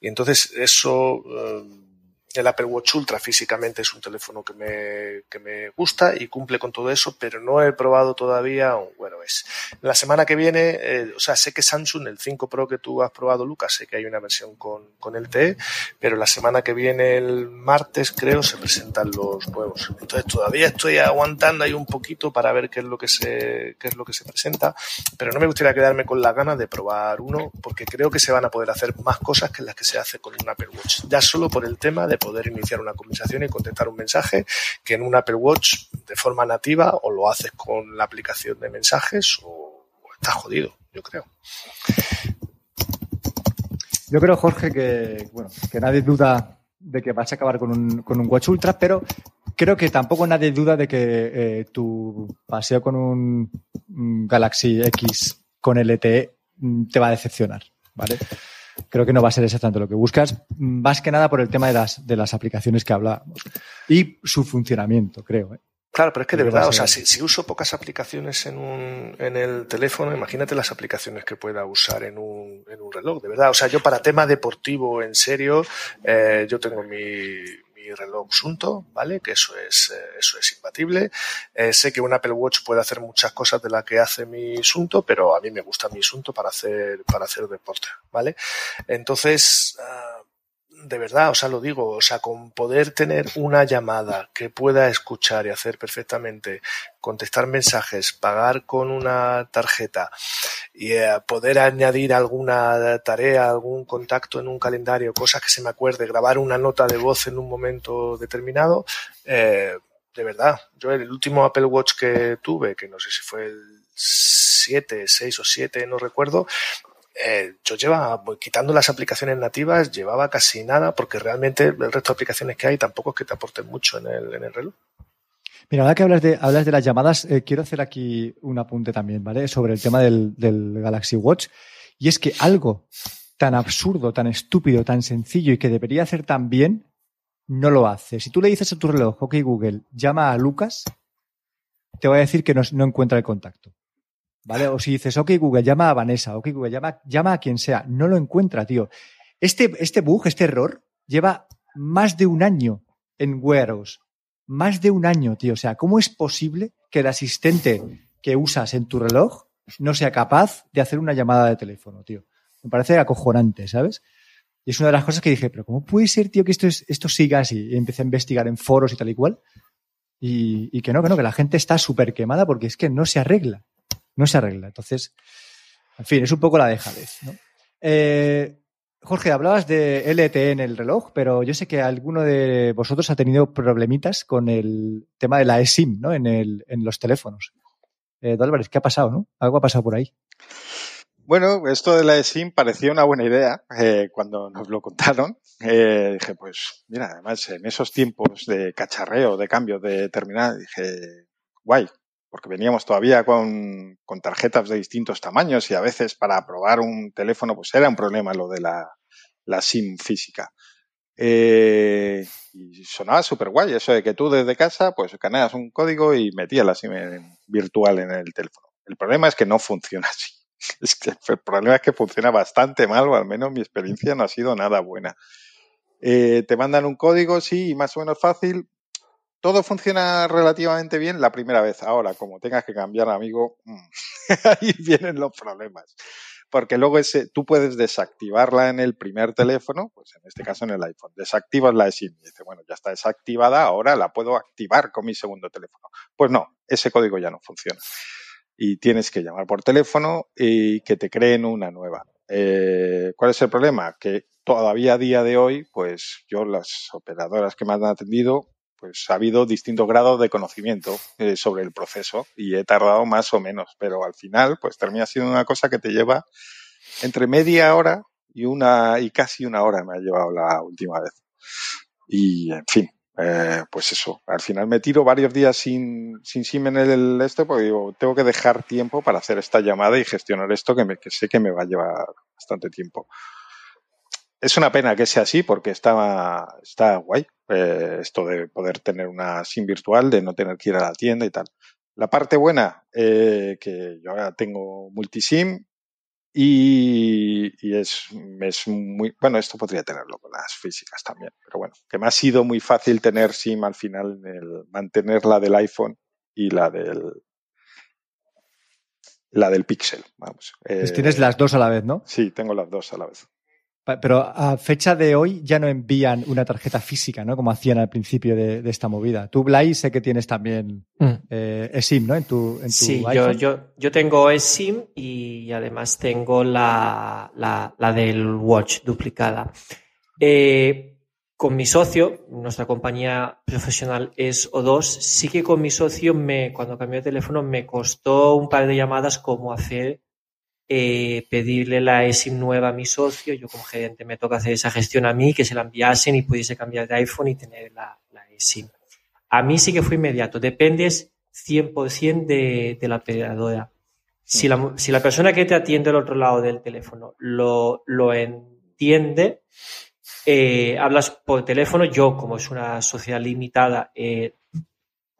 Y entonces eso, eh, el Apple Watch Ultra físicamente es un teléfono que me, que me gusta y cumple con todo eso, pero no he probado todavía un Wear OS. La semana que viene, eh, o sea, sé que Samsung, el 5 Pro que tú has probado, Lucas, sé que hay una versión con, con LTE, pero la semana que viene, el martes, creo, se presentan los nuevos. Entonces todavía estoy aguantando ahí un poquito para ver qué es lo que se, qué es lo que se presenta, pero no me gustaría quedarme con la gana de probar uno, porque creo que se van a poder hacer más cosas que las que se hace con un Apple Watch. Ya solo por el tema de poder iniciar una conversación y contestar un mensaje que en un Apple Watch de forma nativa o lo haces con la aplicación de mensajes o, estás jodido, yo creo. Yo creo, Jorge, que, bueno, que nadie duda de que vas a acabar con un, con un Watch Ultra, pero creo que tampoco nadie duda de que eh, tu paseo con un, Galaxy X con LTE te va a decepcionar, ¿vale? Creo que no va a ser exactamente lo que buscas, más que nada por el tema de las, de las aplicaciones que hablábamos y su funcionamiento, creo. ¿eh? Claro, pero es que de verdad, o sea, si, si, uso pocas aplicaciones en, un, en el teléfono, imagínate las aplicaciones que pueda usar en un, en un reloj, de verdad. O sea, yo para tema deportivo, en serio, eh, yo tengo mi, mi reloj Sunto, ¿vale? Que eso es, eh, eso es imbatible. Eh, sé que un Apple Watch puede hacer muchas cosas de las que hace mi Sunto, pero a mí me gusta mi Sunto para hacer, para hacer deporte, ¿vale? Entonces, uh, de verdad, o sea, lo digo, o sea, con poder tener una llamada que pueda escuchar y hacer perfectamente, contestar mensajes, pagar con una tarjeta y eh, poder añadir alguna tarea, algún contacto en un calendario, cosas que se me acuerde, grabar una nota de voz en un momento determinado, eh, de verdad, yo el último Apple Watch que tuve, que no sé si fue el 7, 6 o 7, no recuerdo, eh, yo llevaba, pues, quitando las aplicaciones nativas, llevaba casi nada, porque realmente el resto de aplicaciones que hay tampoco es que te aporten mucho en el, reloj. Mira, ahora que hablas de, hablas de las llamadas, eh, quiero hacer aquí un apunte también, ¿vale? Sobre el tema del, Galaxy Watch. Y es que algo tan absurdo, tan estúpido, tan sencillo y que debería hacer tan bien, no lo hace. Si tú le dices a tu reloj, ok Google, llama a Lucas, te voy a decir que no encuentra el contacto. ¿Vale? O si dices, ok, Google, llama a Vanessa, ok, Google, llama, llama a quien sea. No lo encuentra, tío. Este, este bug, este error, lleva más de un año en Wear OS. Más de un año, tío. O sea, ¿cómo es posible que el asistente que usas en tu reloj no sea capaz de hacer una llamada de teléfono, tío? Me parece acojonante, ¿sabes? Y es una de las cosas que dije, pero ¿cómo puede ser, tío, que esto, es, esto siga así? Y empecé a investigar en foros y tal y cual. Y, y que no, que no, que la gente está súper quemada porque es que no se arregla no se arregla. Entonces, en fin, es un poco la dejadez. ¿no? Eh, Jorge, hablabas de LTE en el reloj, pero yo sé que alguno de vosotros ha tenido problemitas con el tema de la eSIM ¿no? en, el, en los teléfonos. Eh, Álvarez, ¿qué ha pasado? ¿no? Algo ha pasado por ahí. Bueno, esto de la eSIM parecía una buena idea eh, cuando nos lo contaron. Eh, dije, pues mira, además en esos tiempos de cacharreo, de cambio de terminal, dije, guay, porque veníamos todavía con, tarjetas de distintos tamaños y a veces para probar un teléfono pues era un problema lo de la, SIM física. Eh, y sonaba súper guay eso de que tú desde casa pues escaneas un código y metías la SIM virtual en el teléfono. El problema es que no funciona así. Es que el problema es que funciona bastante mal o al menos mi experiencia no ha sido nada buena. Eh, te mandan un código, sí, más o menos fácil, todo funciona relativamente bien la primera vez. Ahora, como tengas que cambiar amigo, mm, ahí vienen los problemas. Porque luego ese, tú puedes desactivarla en el primer teléfono, pues en este caso en el iPhone. Desactivas la SIM y dices, bueno, ya está desactivada, ahora la puedo activar con mi segundo teléfono. Pues no, ese código ya no funciona. Y tienes que llamar por teléfono y que te creen una nueva. Eh, ¿Cuál es el problema? Que todavía a día de hoy, pues yo las operadoras que me han atendido pues ha habido distintos grados de conocimiento eh, sobre el proceso y he tardado más o menos, pero al final pues termina siendo una cosa que te lleva entre media hora y una y casi una hora me ha llevado la última vez. Y en fin, eh, pues eso, al final me tiro varios días sin, sin SIM en el este porque digo, tengo que dejar tiempo para hacer esta llamada y gestionar esto que, me, que sé que me va a llevar bastante tiempo es una pena que sea así porque está, está guay eh, esto de poder tener una SIM virtual, de no tener que ir a la tienda y tal. La parte buena, eh, que yo ahora tengo multisim, y, y es, es, muy, bueno, esto podría tenerlo con las físicas también, pero bueno, que me ha sido muy fácil tener SIM al final, el, mantener la del iPhone y la del, la del Pixel, vamos. Pues tienes las dos a la vez, ¿no? Sí, tengo las dos a la vez. Pero a fecha de hoy ya no envían una tarjeta física, ¿no? Como hacían al principio de, de esta movida. Tú, Blay, sé que tienes también mm. eh, eSIM, ¿no? En tu, en tu sí, yo, yo, yo, tengo eSIM y además tengo la, la, la del Watch duplicada. Eh, con mi socio, nuestra compañía profesional es O2, sí que con mi socio, me, cuando cambió de teléfono, me costó un par de llamadas como hacer eh, pedirle la eSIM nueva a mi socio. Yo como gerente me toca hacer esa gestión a mí, que se la enviasen y pudiese cambiar de iPhone y tener la, la eSIM. A mí sí que fue inmediato. Dependes 100% de, de la operadora. Si la, persona que te atiende al otro lado del teléfono lo, lo entiende, eh, hablas por teléfono. Yo, como es una sociedad limitada, eh,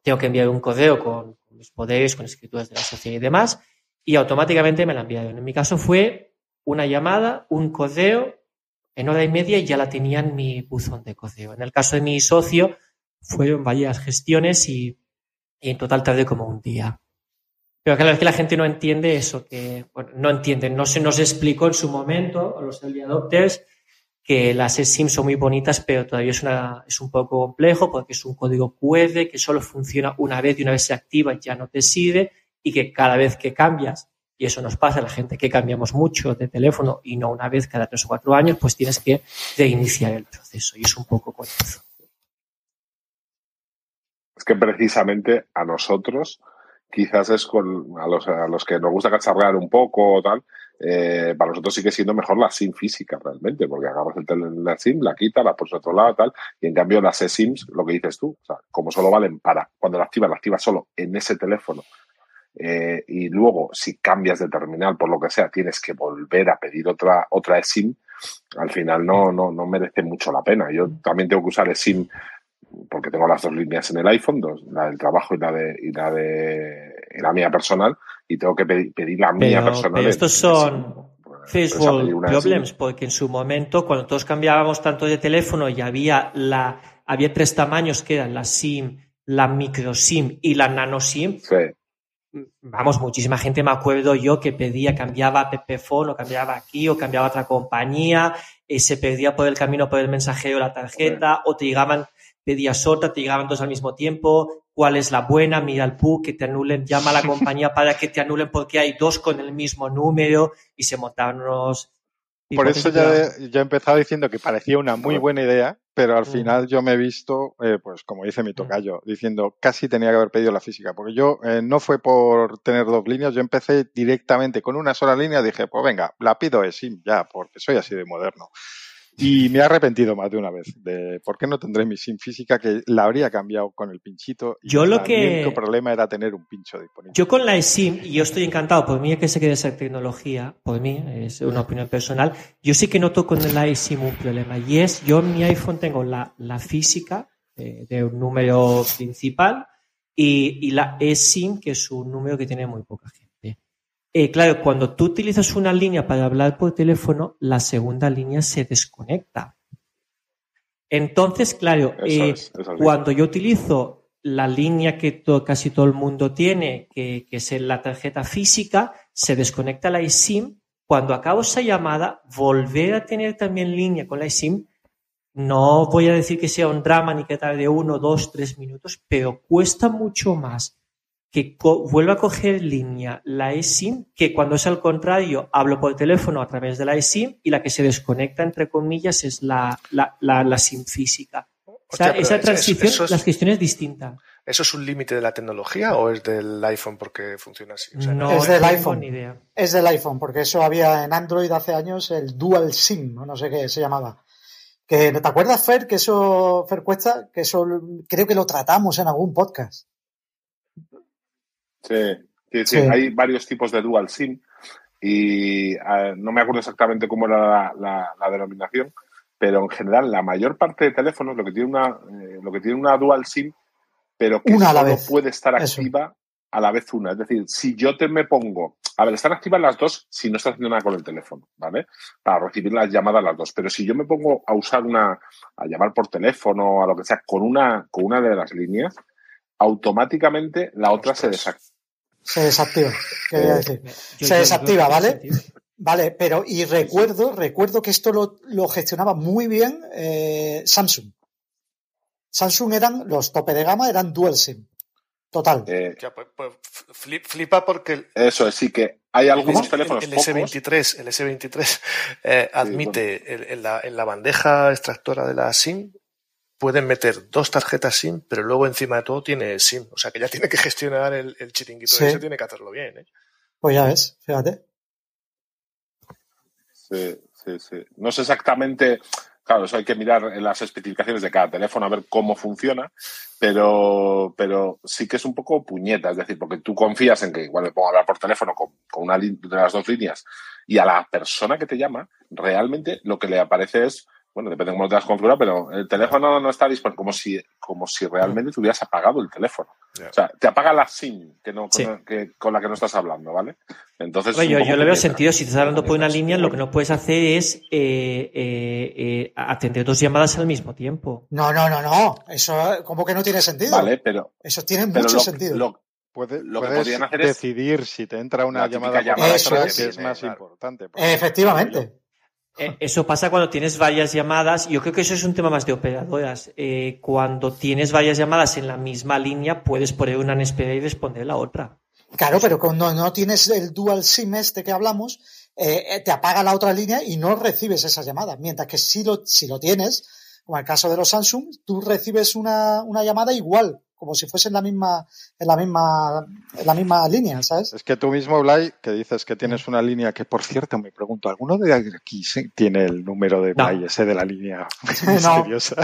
tengo que enviar un correo con, con mis poderes, con escrituras de la sociedad y demás y automáticamente me la enviaron. En mi caso fue una llamada, un correo, en hora y media y ya la tenía en mi buzón de correo. En el caso de mi socio fueron varias gestiones y, y en total tardé como un día. Pero claro, es que la gente no entiende eso, que bueno, no entiende, no se nos explicó en su momento, a los early adopters, que las eSIM son muy bonitas, pero todavía es, una, es un poco complejo porque es un código QR que solo funciona una vez y una vez se activa ya no te sirve y que cada vez que cambias, y eso nos pasa a la gente que cambiamos mucho de teléfono y no una vez cada tres o cuatro años, pues tienes que reiniciar el proceso y es un poco confuso. Es que precisamente a nosotros, quizás es con, a, los, a los que nos gusta cacharrear un poco o tal, eh, para nosotros sigue siendo mejor la SIM física realmente, porque agarras el la SIM, la quita, la pones a otro lado, tal, y en cambio las eSIMs, lo que dices tú, o sea, como solo valen para, cuando la activas, la activas solo en ese teléfono eh, y luego si cambias de terminal por lo que sea tienes que volver a pedir otra otra eSIM, al final no, no, no merece mucho la pena. Yo también tengo que usar eSIM porque tengo las dos líneas en el iPhone, dos, la del trabajo y la de y la de la mía personal y tengo que pedir, la mía personal. Pero estos son Facebook problems porque en su momento cuando todos cambiábamos tanto de teléfono y había la había tres tamaños que eran la SIM, la micro SIM y la nano SIM. Sí vamos, muchísima gente me acuerdo yo que pedía, cambiaba Pepephone o cambiaba aquí o cambiaba otra compañía, y se perdía por el camino por el mensajero la tarjeta o te llegaban, pedías otra, te llegaban dos al mismo tiempo, cuál es la buena, mira el PUC, que te anulen, llama a la compañía para que te anulen porque hay dos con el mismo número y se montaban unos por eso ya, ya, he empezado diciendo que parecía una muy buena idea, pero al final yo me he visto, eh, pues como dice mi mm. tocayo, diciendo casi tenía que haber pedido la física, porque yo eh, no fue por tener dos líneas, yo empecé directamente con una sola línea, dije, pues venga, la pido SIM ya, porque soy así de moderno. Y me he arrepentido más de una vez de por qué no tendré mi SIM física que la habría cambiado con el pinchito. Y yo lo que... El único problema era tener un pincho disponible. Yo con la eSIM, y yo estoy encantado, por mí es que se quede esa tecnología, por mí, es una opinión personal, yo sí que noto con la eSIM un problema. Y es, yo en mi iPhone tengo la, la física de, de, un número principal y, y la eSIM, que es un número que tiene muy poca gente. Eh, claro, cuando tú utilizas una línea para hablar por teléfono, la segunda línea se desconecta. Entonces, claro, eh, cuando yo utilizo la línea que casi todo el mundo tiene, que, que, es la tarjeta física, se desconecta la eSIM. Cuando acabo esa llamada, volver a tener también línea con la eSIM, no voy a decir que sea un drama ni que tarde uno, dos, tres minutos, pero cuesta mucho más que vuelva a coger línea la eSIM, que cuando es al contrario, hablo por teléfono a través de la eSIM y la que se desconecta, entre comillas, es la, la, la, SIM física. o sea, esa transición, la gestión es distinta. ¿Eso es un límite de la tecnología o es del iPhone porque funciona así? no, es del iPhone. Idea. Es del iPhone, porque eso había en Android hace años el Dual SIM, no, no sé qué se llamaba. Que, ¿Te acuerdas, Fer, que eso, Fer Cuesta, que eso creo que lo tratamos en algún podcast? Sí, sí, hay varios tipos de dual SIM y uh, no me acuerdo exactamente cómo era la, la, la, denominación, pero en general la mayor parte de teléfonos lo que tiene una, eh, lo que tiene una dual SIM, pero que una solo puede estar activa a la vez una. Es decir, si yo te me pongo, a ver, están activas las dos si no estás haciendo nada con el teléfono, ¿vale? Para recibir las llamadas las dos. Pero si yo me pongo a usar una, a llamar por teléfono, a lo que sea, con una, con una de las líneas, automáticamente la otra se desactiva. Se desactiva, quería decir. se desactiva, ¿vale? Vale, pero y recuerdo, recuerdo que esto lo, lo gestionaba muy bien eh, Samsung. Samsung eran, los tope de gama eran dual SIM. Total. Eh, ya, pues, pues, flipa porque... eso es, sí que hay algunos teléfonos. El, S23, el S23 eh, admite en, la, en la bandeja extractora de la SIM pueden meter dos tarjetas SIM, pero luego encima de todo tiene SIM. O sea que ya tiene que gestionar el, el chiringuito sí. ese, tiene que hacerlo bien. ¿eh? Pues ya ves, fíjate. Sí, sí, sí. No sé exactamente, claro, eso hay que mirar en las especificaciones de cada teléfono a ver cómo funciona, pero, pero sí que es un poco puñeta, es decir, porque tú confías en que igual me pongo a hablar por teléfono con, con una de las dos líneas y a la persona que te llama, realmente lo que le aparece es bueno, depende de cómo lo tengas configurado, pero el teléfono no está disponible, como si, como si realmente te hubieras apagado el teléfono. Yeah. O sea, te apaga la SIM que no, sí. con, que, con, la que no estás hablando, ¿vale? Entonces. Oye, yo, yo le veo sentido. Si estás hablando por una línea, lo que no puedes hacer es eh, eh, eh, atender dos llamadas al mismo tiempo. No, no, no, no. Eso, como que no tiene sentido? Vale, pero. Eso tiene mucho lo, sentido. Lo, Puede, lo que podrían hacer decidir es si te entra una llamada, llamada eso es. que es más claro. importante. Efectivamente. Eh, eso pasa cuando tienes varias llamadas. Yo creo que eso es un tema más de operadoras. Eh, cuando tienes varias llamadas en la misma línea, puedes poner una en espera y responder la otra. Claro, pero cuando no tienes el dual SIM este que hablamos, eh, te apaga la otra línea y no recibes esa llamada. Mientras que si lo, si lo tienes, como el caso de los Samsung, tú recibes una, una llamada igual como si fuese en la misma, en la misma, en la misma línea, ¿sabes? Es que tú mismo, Blay, que dices que tienes una línea que, por cierto, me pregunto, ¿alguno de aquí tiene el número de Blay no. ese de la línea misteriosa?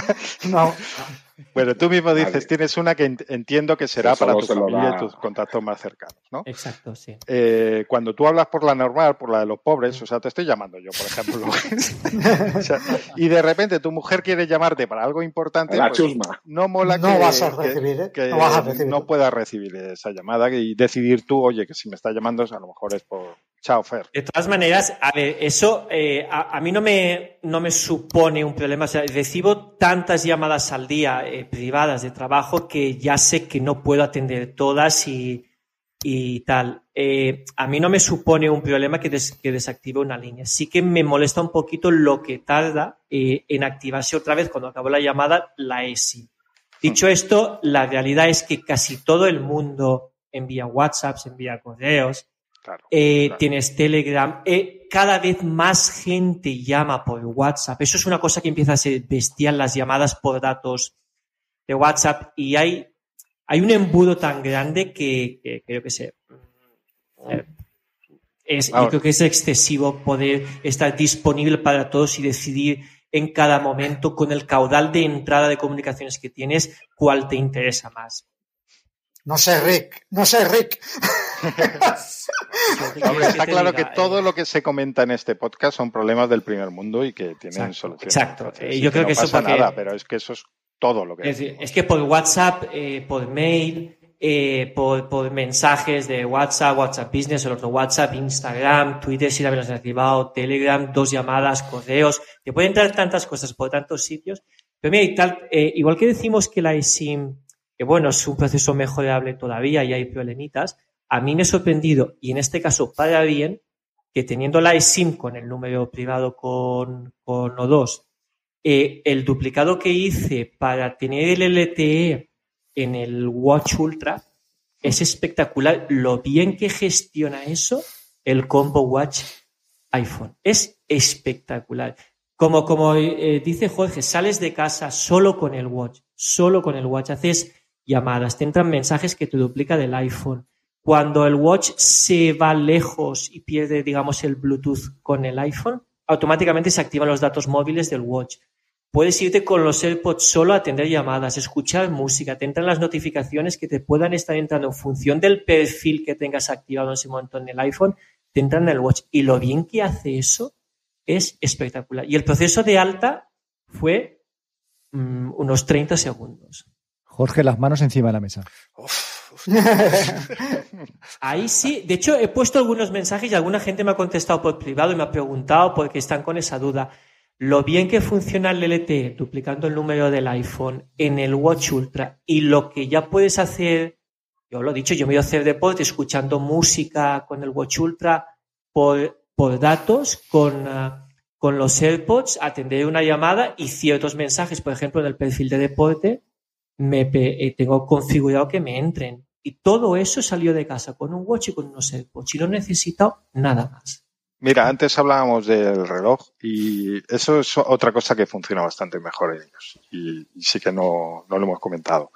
No. no. Bueno, tú mismo dices, vale. tienes una que entiendo que será para tu familia y tus contactos más cercanos, ¿no? Exacto, sí. Eh, cuando tú hablas por la normal, por la de los pobres, o sea, te estoy llamando yo, por ejemplo. o sea, y de repente tu mujer quiere llamarte para algo importante, la pues, chusma. no mola no que, vas a recibir, ¿eh? que no, vas a recibir. no puedas recibir esa llamada y decidir tú, oye, que si me está llamando, a lo mejor es por Chao, Fer. De todas maneras, a ver, eso eh, a, a, mí no me, no me supone un problema. O sea, recibo tantas llamadas al día eh, privadas de trabajo que ya sé que no puedo atender todas y, y tal. Eh, a mí no me supone un problema que, des, que, desactive una línea. Sí que me molesta un poquito lo que tarda en activarse otra vez cuando acabo la llamada la ESI. Dicho esto, la realidad es que casi todo el mundo envía WhatsApps, envía correos, Claro, eh, claro. tienes Telegram, eh, cada vez más gente llama por WhatsApp. Eso es una cosa que empieza a ser bestial, las llamadas por datos de WhatsApp, y hay, hay un embudo tan grande que, que, que. Eh, es, yo creo que es excesivo poder estar disponible para todos y decidir en cada momento con el caudal de entrada de comunicaciones que tienes cuál te interesa más. No sé, Rick, no sé, Rick. Hombre, está claro que todo lo que se comenta en este podcast son problemas del primer mundo y que tienen Exacto, soluciones. Exacto. Eh, yo creo que, que no eso pasa porque... nada, pero es que eso es todo lo que es. Es que por WhatsApp, eh, por mail, eh, por, por, mensajes de WhatsApp, WhatsApp Business, el otro WhatsApp, Instagram, Twitter, si la habías activado, Telegram, dos llamadas, correos, te pueden entrar tantas cosas por tantos sitios. Pero mira, y tal, eh, igual que decimos que la eSIM, que bueno, es un proceso mejorable todavía y hay problemitas, a mí me ha sorprendido, y en este caso para bien, que teniendo la eSIM con el número privado con, con O2, eh, el duplicado que hice para tener el LTE en el Watch Ultra es espectacular. Lo bien que gestiona eso el Combo Watch iPhone. Es espectacular. Como, como eh, dice Jorge, sales de casa solo con el Watch, solo con el Watch, haces llamadas, te entran mensajes que te duplica del iPhone. Cuando el Watch se va lejos y pierde, digamos, el Bluetooth con el iPhone, automáticamente se activan los datos móviles del Watch. Puedes irte con los AirPods solo a atender llamadas, escuchar música, te entran las notificaciones que te puedan estar entrando en función del perfil que tengas activado en ese momento en el iPhone, te entran en el Watch. Y lo bien que hace eso es espectacular. Y el proceso de alta fue mmm, unos 30 segundos. Jorge, las manos encima de la mesa. Uf, Ahí sí, de hecho he puesto algunos mensajes y alguna gente me ha contestado por privado y me ha preguntado porque están con esa duda. Lo bien que funciona el LTE duplicando el número del iPhone en el Watch Ultra y lo que ya puedes hacer, yo lo he dicho, yo me voy a hacer deporte escuchando música con el Watch Ultra por, por datos, con, uh, con los AirPods, atender una llamada y ciertos mensajes, por ejemplo, en el perfil de deporte, me eh, tengo configurado que me entren. Y todo eso salió de casa con un watch y con unos AirPods. Y no he necesitado nada más. Mira, antes hablábamos del reloj y eso es otra cosa que funciona bastante mejor en ellos. Y, y sí que no, no, lo hemos comentado.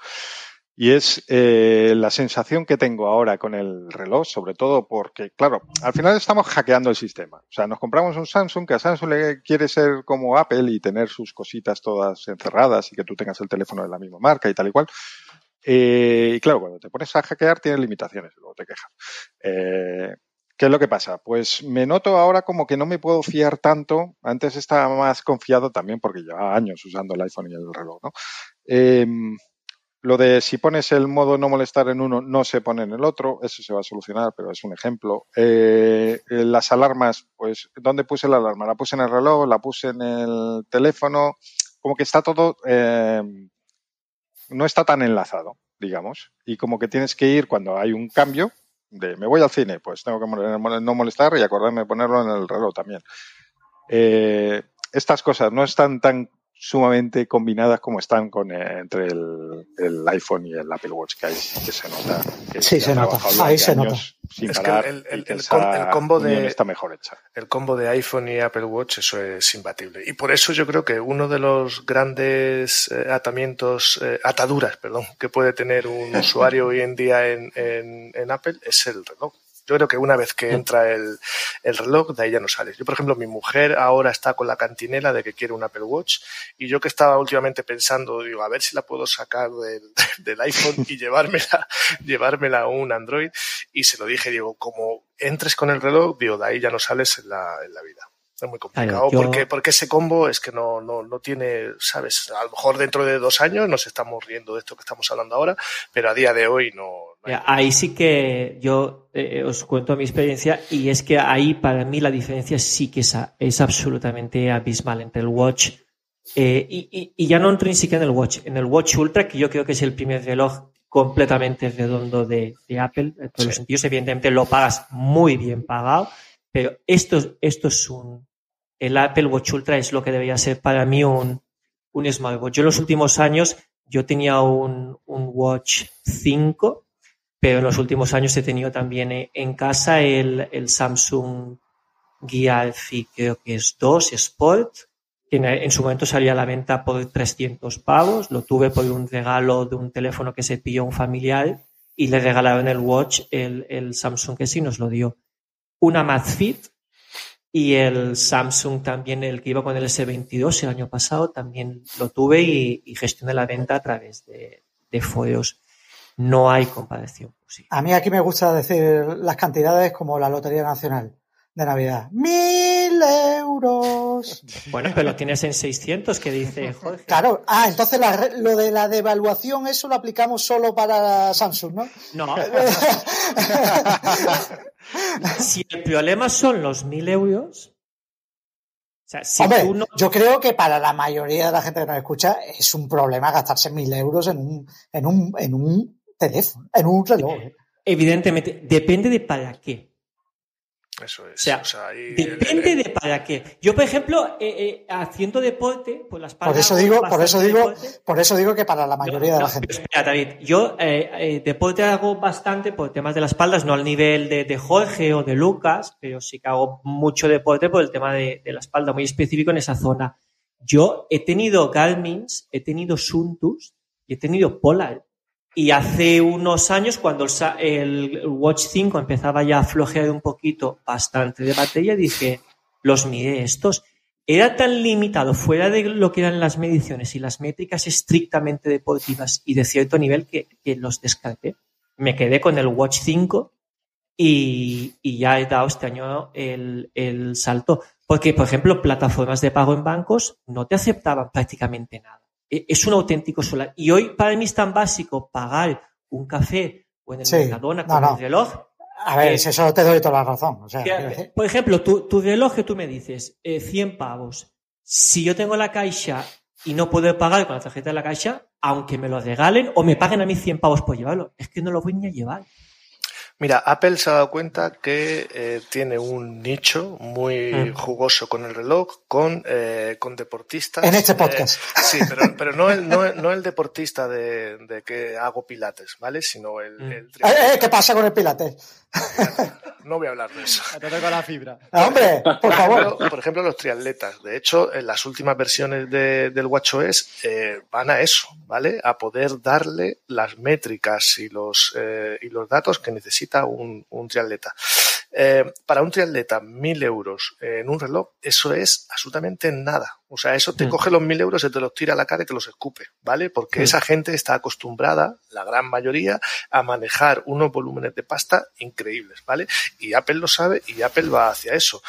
Y es eh, la sensación que tengo ahora con el reloj, sobre todo porque, claro, al final estamos hackeando el sistema. O sea, nos compramos un Samsung que a Samsung le quiere ser como Apple y tener sus cositas todas encerradas y que tú tengas el teléfono de la misma marca y tal y cual. Eh, y claro, cuando te pones a hackear tienes limitaciones, luego te quejas. Eh, ¿Qué es lo que pasa? Pues me noto ahora como que no me puedo fiar tanto. Antes estaba más confiado también porque llevaba años usando el iPhone y el reloj, ¿no? Eh, lo de si pones el modo no molestar en uno, no se pone en el otro, eso se va a solucionar, pero es un ejemplo. Eh, las alarmas, pues, ¿dónde puse la alarma? La puse en el reloj, la puse en el teléfono, como que está todo, eh, no está tan enlazado, digamos, y como que tienes que ir cuando hay un cambio de me voy al cine, pues tengo que no molestar y acordarme de ponerlo en el reloj también. Eh, estas cosas no están tan sumamente combinadas como están con eh, entre el, el, iPhone y el Apple Watch, que ahí sí que se nota. Que sí, se nota. Ahí se nota. Sin es parar, que el, el, que el, el combo de está mejor hecha. El combo de iPhone y Apple Watch, eso es imbatible. Y por eso yo creo que uno de los grandes eh, atamientos, eh, ataduras, perdón, que puede tener un usuario hoy en día en, en, en Apple es el reloj. Yo creo que una vez que entra el, el, reloj, de ahí ya no sales. Yo, por ejemplo, mi mujer ahora está con la cantinela de que quiere un Apple Watch y yo que estaba últimamente pensando, digo, a ver si la puedo sacar del, del iPhone y llevármela, llevármela a un Android y se lo dije, digo, como entres con el reloj, digo, de ahí ya no sales en la, en la vida. Es muy complicado yo... porque, porque ese combo es que no, no, no tiene, ¿sabes? A lo mejor dentro de dos años nos estamos riendo de esto que estamos hablando ahora, pero a día de hoy no. no hay... Ahí sí que yo eh, os cuento mi experiencia y es que ahí para mí la diferencia sí que es, es absolutamente abismal entre el Watch eh, y, y, y, ya no entro ni siquiera en el Watch, en el Watch Ultra, que yo creo que es el primer reloj completamente redondo de, de Apple, en todos sí. los sentidos, evidentemente lo pagas muy bien pagado, pero esto, esto es un, el Apple Watch Ultra es lo que debería ser para mí un, un smartwatch. Yo en los últimos años, yo tenía un, un, Watch 5, pero en los últimos años he tenido también en casa el, el Samsung Galaxy, creo que es 2 Sport, que en, en, su momento salía a la venta por 300 pavos. Lo tuve por un regalo de un teléfono que se pilló un familiar y le regalaron el Watch, el, el Samsung que sí nos lo dio. Una Amazfit y el Samsung también, el que iba con el S22 el año pasado, también lo tuve y, y gestioné la venta a través de, de. No hay comparación. A mí aquí me gusta decir las cantidades como la Lotería Nacional de Navidad. ¡Mil euros! Bueno, pero lo tienes en 600, que dice Jorge. Claro, ah, entonces la, lo de la devaluación, eso lo aplicamos solo para Samsung, ¿no? No. si el problema son los mil euros. O sea, si Hombre, tú no... yo creo que para la mayoría de la gente que nos escucha es un problema gastarse mil euros en un, en un, en un teléfono, en un reloj. ¿eh? Evidentemente, depende de para qué. Eso es. O sea, o sea depende el, el... de para qué. Yo, por ejemplo, eh, eh, haciendo deporte, por las Por eso digo, por eso digo, deporte. por eso digo que para la mayoría no, de la no, gente. Espera, David, yo eh, deporte hago bastante por temas de las espaldas, no al nivel de, de, Jorge o de Lucas, pero sí que hago mucho deporte por el tema de, de la espalda, muy específico en esa zona. Yo he tenido Garmin's, he tenido Suntus y he tenido Polar. Y hace unos años, cuando el, Watch 5 empezaba ya a flojear un poquito bastante de batería, dije, los miré estos. Era tan limitado fuera de lo que eran las mediciones y las métricas estrictamente deportivas y de cierto nivel que, los descarté. Me quedé con el Watch 5 y, y ya he dado este año el, el salto. Porque, por ejemplo, plataformas de pago en bancos no te aceptaban prácticamente nada es un auténtico solar. Y hoy para mí es tan básico pagar un café o en el Sí, Mercadona con no. el reloj. A ver, Eh, si eso te doy toda la razón. O sea, Que, por ejemplo, tu, tu reloj que tú me dices, eh, 100 pavos. Si yo tengo la caixa y no puedo pagar con la tarjeta de la caixa, aunque me lo regalen o me paguen a mí 100 pavos por llevarlo, es que no lo voy ni a llevar. Mira, Apple se ha dado cuenta que eh, tiene un nicho muy Mm. jugoso con el reloj, con, eh, con deportistas. En este eh, podcast. sí, pero, pero no, el, no, el- no el deportista de, de que hago pilates, ¿vale? Sino el, Mm. el Eh, eh, ¿Qué pasa con el Pilates? No voy a hablar de eso. Te toco la fibra. Ah, Hombre, por favor. ejemplo, por ejemplo, los triatletas. De hecho, en las últimas versiones de- del WatchOS eh, van a eso, ¿vale? A poder darle las métricas y los, eh, y los datos que necesita un, un triatleta. Eh, para un triatleta, mil euros en un reloj, eso es absolutamente nada. O sea, eso te Mm. coge los mil euros y te los tira a la cara y te los escupe, ¿vale? Porque Mm. esa gente está acostumbrada, la gran mayoría, a manejar unos volúmenes de pasta increíbles, ¿vale? Y Apple lo sabe y Apple va hacia eso.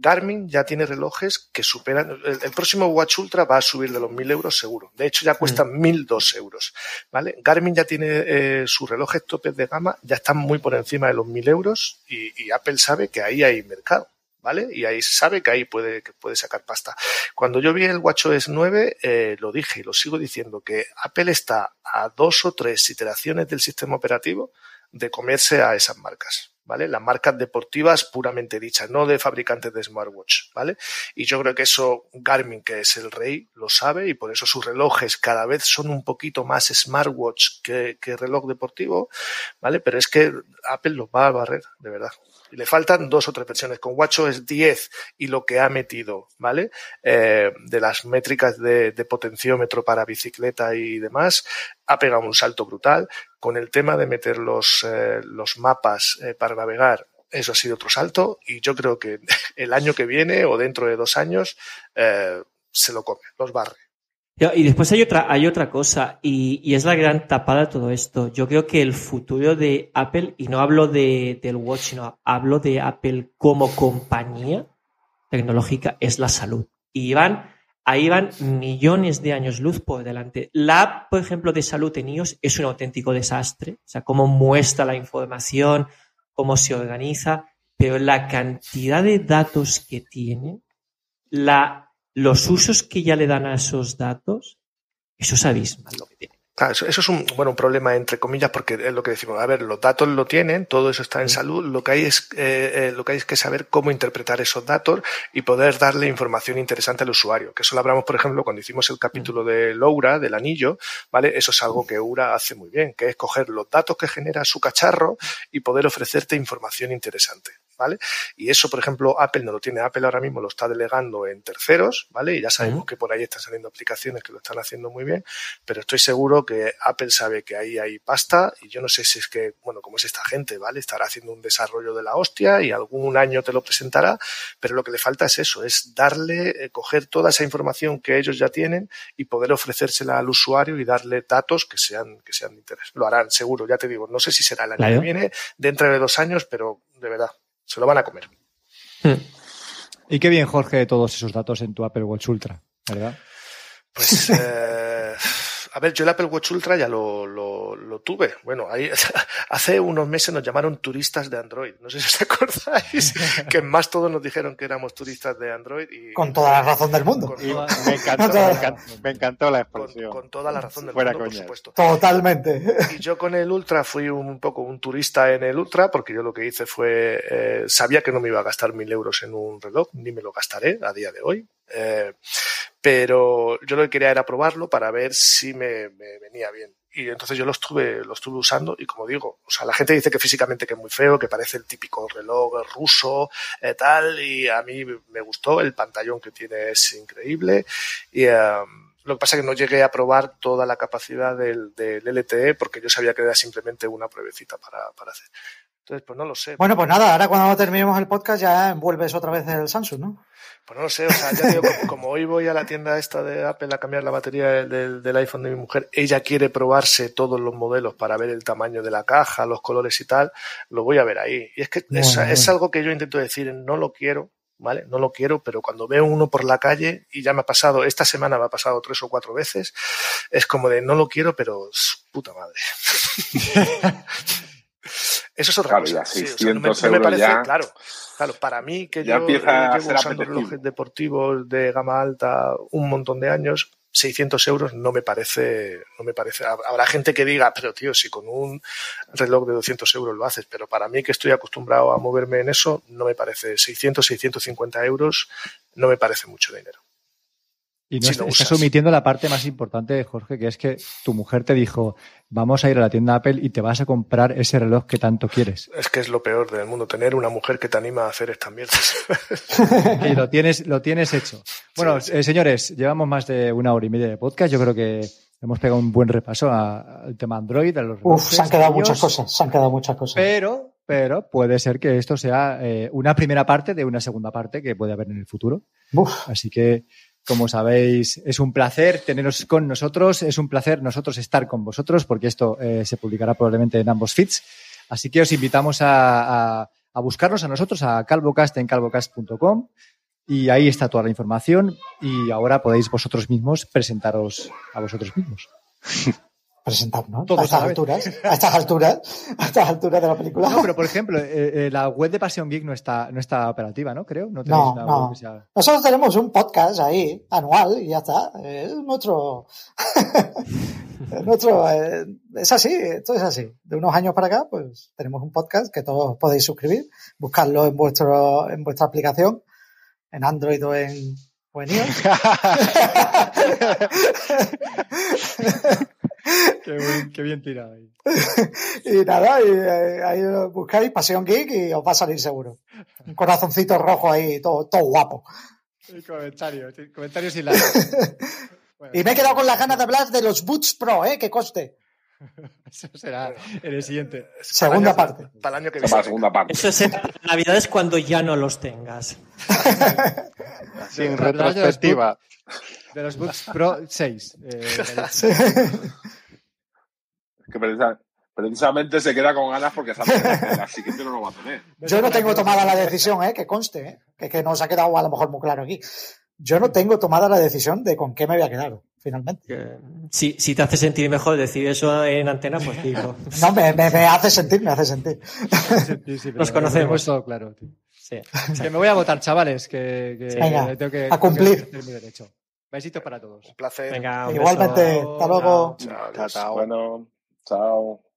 Garmin ya tiene relojes que superan. El, el próximo Watch Ultra va a subir de los 1000 euros seguro. De hecho, ya cuestan 1002 euros. ¿vale? Garmin ya tiene eh, sus relojes topes de gama, ya están muy por encima de los 1000 euros y, y Apple sabe que ahí hay mercado. ¿Vale? Y ahí se sabe que ahí puede, que puede sacar pasta. Cuando yo vi el WatchOS 9, eh, lo dije y lo sigo diciendo, que Apple está a dos o tres iteraciones del sistema operativo de comerse a esas marcas. ¿Vale? Las marcas deportivas puramente dichas, no de fabricantes de smartwatch, ¿vale? Y yo creo que eso Garmin, que es el rey, lo sabe y por eso sus relojes cada vez son un poquito más smartwatch que, que reloj deportivo, ¿vale? Pero es que Apple los va a barrer, de verdad. Le faltan dos o tres versiones. Con WatchOS 10 y lo que ha metido, ¿vale? Eh, de las métricas de, de potenciómetro para bicicleta y demás, ha pegado un salto brutal. Con el tema de meter los, eh, los mapas eh, para navegar, eso ha sido otro salto. Y yo creo que el año que viene o dentro de dos años eh, se lo come, los barre. Y después hay otra, hay otra cosa, y, y es la gran tapada de todo esto. Yo creo que el futuro de Apple, y no hablo de, del Watch, sino hablo de Apple como compañía tecnológica, es la salud. Y van, ahí van millones de años luz por delante. La app, por ejemplo, de salud en iOS es un auténtico desastre. O sea, cómo muestra la información, cómo se organiza, pero la cantidad de datos que tiene, la, los usos que ya le dan a esos datos, eso es abismal lo que tiene. Claro, eso, eso es un, bueno, un problema entre comillas porque es lo que decimos. A ver, los datos lo tienen, todo eso está en salud. Lo que hay es, eh, eh, lo que hay es que saber cómo interpretar esos datos y poder darle información interesante al usuario. Que eso lo hablamos, por ejemplo, cuando hicimos el capítulo de Laura, del anillo, ¿vale? Eso es algo que Eura hace muy bien, que es coger los datos que genera su cacharro y poder ofrecerte información interesante. ¿Vale? Y eso, por ejemplo, Apple no lo tiene. Apple ahora mismo lo está delegando en terceros, ¿vale? Y ya sabemos que por ahí están saliendo aplicaciones que lo están haciendo muy bien, pero estoy seguro que Apple sabe que ahí hay pasta y yo no sé si es que, bueno, como es esta gente, ¿vale? Estará haciendo un desarrollo de la hostia y algún año te lo presentará, pero lo que le falta es eso, es darle, eh, coger toda esa información que ellos ya tienen y poder ofrecérsela al usuario y darle datos que sean, que sean de interés. Lo harán, seguro, ya te digo, no sé si será el año Claro. que viene, dentro de dos años, pero de verdad, se lo van a comer. Y qué bien, Jorge, todos esos datos en tu Apple Watch Ultra, ¿verdad? Pues, eh, a ver, yo el Apple Watch Ultra ya lo, lo, lo tuve. Bueno, ahí, hace unos meses nos llamaron turistas de Android. No sé si os acordáis, que en más todos nos dijeron que éramos turistas de Android. Y, Con toda la razón del mundo. Con, Y toda- me, encantó, me, encantó, me encantó la expresión. con toda la razón del Fuera mundo, por coñas. supuesto. Totalmente. Y yo con el Ultra fui un poco un turista en el Ultra, porque yo lo que hice fue, eh, sabía que no me iba a gastar mil euros en un reloj, ni me lo gastaré a día de hoy. Eh, pero yo lo que quería era probarlo para ver si me, me venía bien. Y entonces yo lo estuve, lo estuve usando y como digo, o sea, la gente dice que físicamente que es muy feo, que parece el típico reloj ruso, eh, tal, y a mí me gustó, el pantallón que tiene es increíble. Y, eh, lo que pasa es que no llegué a probar toda la capacidad del, del LTE porque yo sabía que era simplemente una pruebecita para, para hacer. Entonces, pues no lo sé. Bueno, pues nada, ahora cuando terminemos el podcast ya envuelves otra vez el Samsung, ¿no? Pues no lo sé, o sea, ya digo, como, como hoy voy a la tienda esta de Apple a cambiar la batería del, iPhone de mi mujer, ella quiere probarse todos los modelos para ver el tamaño de la caja, los colores y tal, lo voy a ver ahí. Y es que es, Bueno, es algo que yo intento decir, no lo quiero, ¿vale? No lo quiero, pero cuando veo uno por la calle, y ya me ha pasado, esta semana me ha pasado tres o cuatro veces, es como de no lo quiero, pero puta madre. Eso es otra Claro, cosa. ya Sí, o sea, 600 no me, no me euros parece, ya- claro, claro, para mí que yo a llevo usando relojes deportivos de gama alta un montón de años, 600 euros no me parece, no me parece. Habrá gente que diga, pero tío, si con un reloj de 200 euros lo haces, pero para mí que estoy acostumbrado a moverme en eso, no me parece 600, 650 euros, no me parece mucho dinero. Y no Si estás omitiendo la parte más importante, Jorge, que es que tu mujer te dijo, vamos a ir a la tienda Apple y te vas a comprar ese reloj que tanto quieres. Es que es lo peor del mundo, tener una mujer que te anima a hacer estas mierdas. Y lo tienes, lo tienes hecho. Bueno, eh, señores, llevamos más de una hora y media de podcast. Yo creo que hemos pegado un buen repaso al tema Android, a los Uf, relojes, se han quedado muchas cosas, se han quedado muchas cosas. Pero, pero puede ser que esto sea eh, una primera parte de una segunda parte que puede haber en el futuro. Uf, Así que, como sabéis, es un placer teneros con nosotros, es un placer nosotros estar con vosotros, porque esto eh, se publicará probablemente en ambos feeds. Así que os invitamos a, a- a buscarnos a nosotros, a Calvocast en calvocast.com, y ahí está toda la información. Y ahora podéis vosotros mismos presentaros a vosotros mismos. presentarnos Todos a estas alturas, a estas alturas, a estas alturas de la película. No, pero por ejemplo, eh, eh, la web de Pasión Geek no está, no está operativa, ¿no? Creo. No No, no. sea. Nosotros tenemos un podcast ahí, anual, y ya está. Es nuestro. es nuestro. eh, es así, esto es así. De unos años para acá, pues tenemos un podcast que todos podéis suscribir, buscarlo en vuestro, en vuestra aplicación, en Android o en, o en iOS. Qué, buen- qué bien tirado ahí. y nada, y, eh, ahí lo buscáis Pasión Geek y os va a salir seguro. Un corazoncito rojo ahí, todo, todo guapo. El comentario, el comentario sin la. Bueno, Y me he quedado con las ganas de hablar de los Boots Pro, ¿eh? Que coste. Eso será en el siguiente. Segunda Para el año- parte. Para el año que Para viene. la segunda parte. Eso es en Navidad es cuando ya no los tengas. Sin retrospectiva. De los Books Pro 6. eh, Que precisa- precisamente se queda con ganas porque sabe que la siguiente no lo va a tener. Yo no tengo tomada la decisión, ¿eh? Que conste, ¿eh? Que, que nos ha quedado a lo mejor muy claro aquí. Yo no tengo tomada la decisión de con qué me voy a quedar, finalmente. Que, Si, si te hace sentir mejor decir eso en antena, pues dilo. No, me, me, me hace sentir, me hace sentir. Sí, Nos conocemos. todo claro. tío. Sí. Que me voy a votar, chavales. Que, que Venga, tengo que, a cumplir. tengo que hacer mi derecho. Besitos para todos. Un placer. Venga, un Igualmente, beso. hasta luego. Chao, Chao, chao. Bueno, chao. Chao.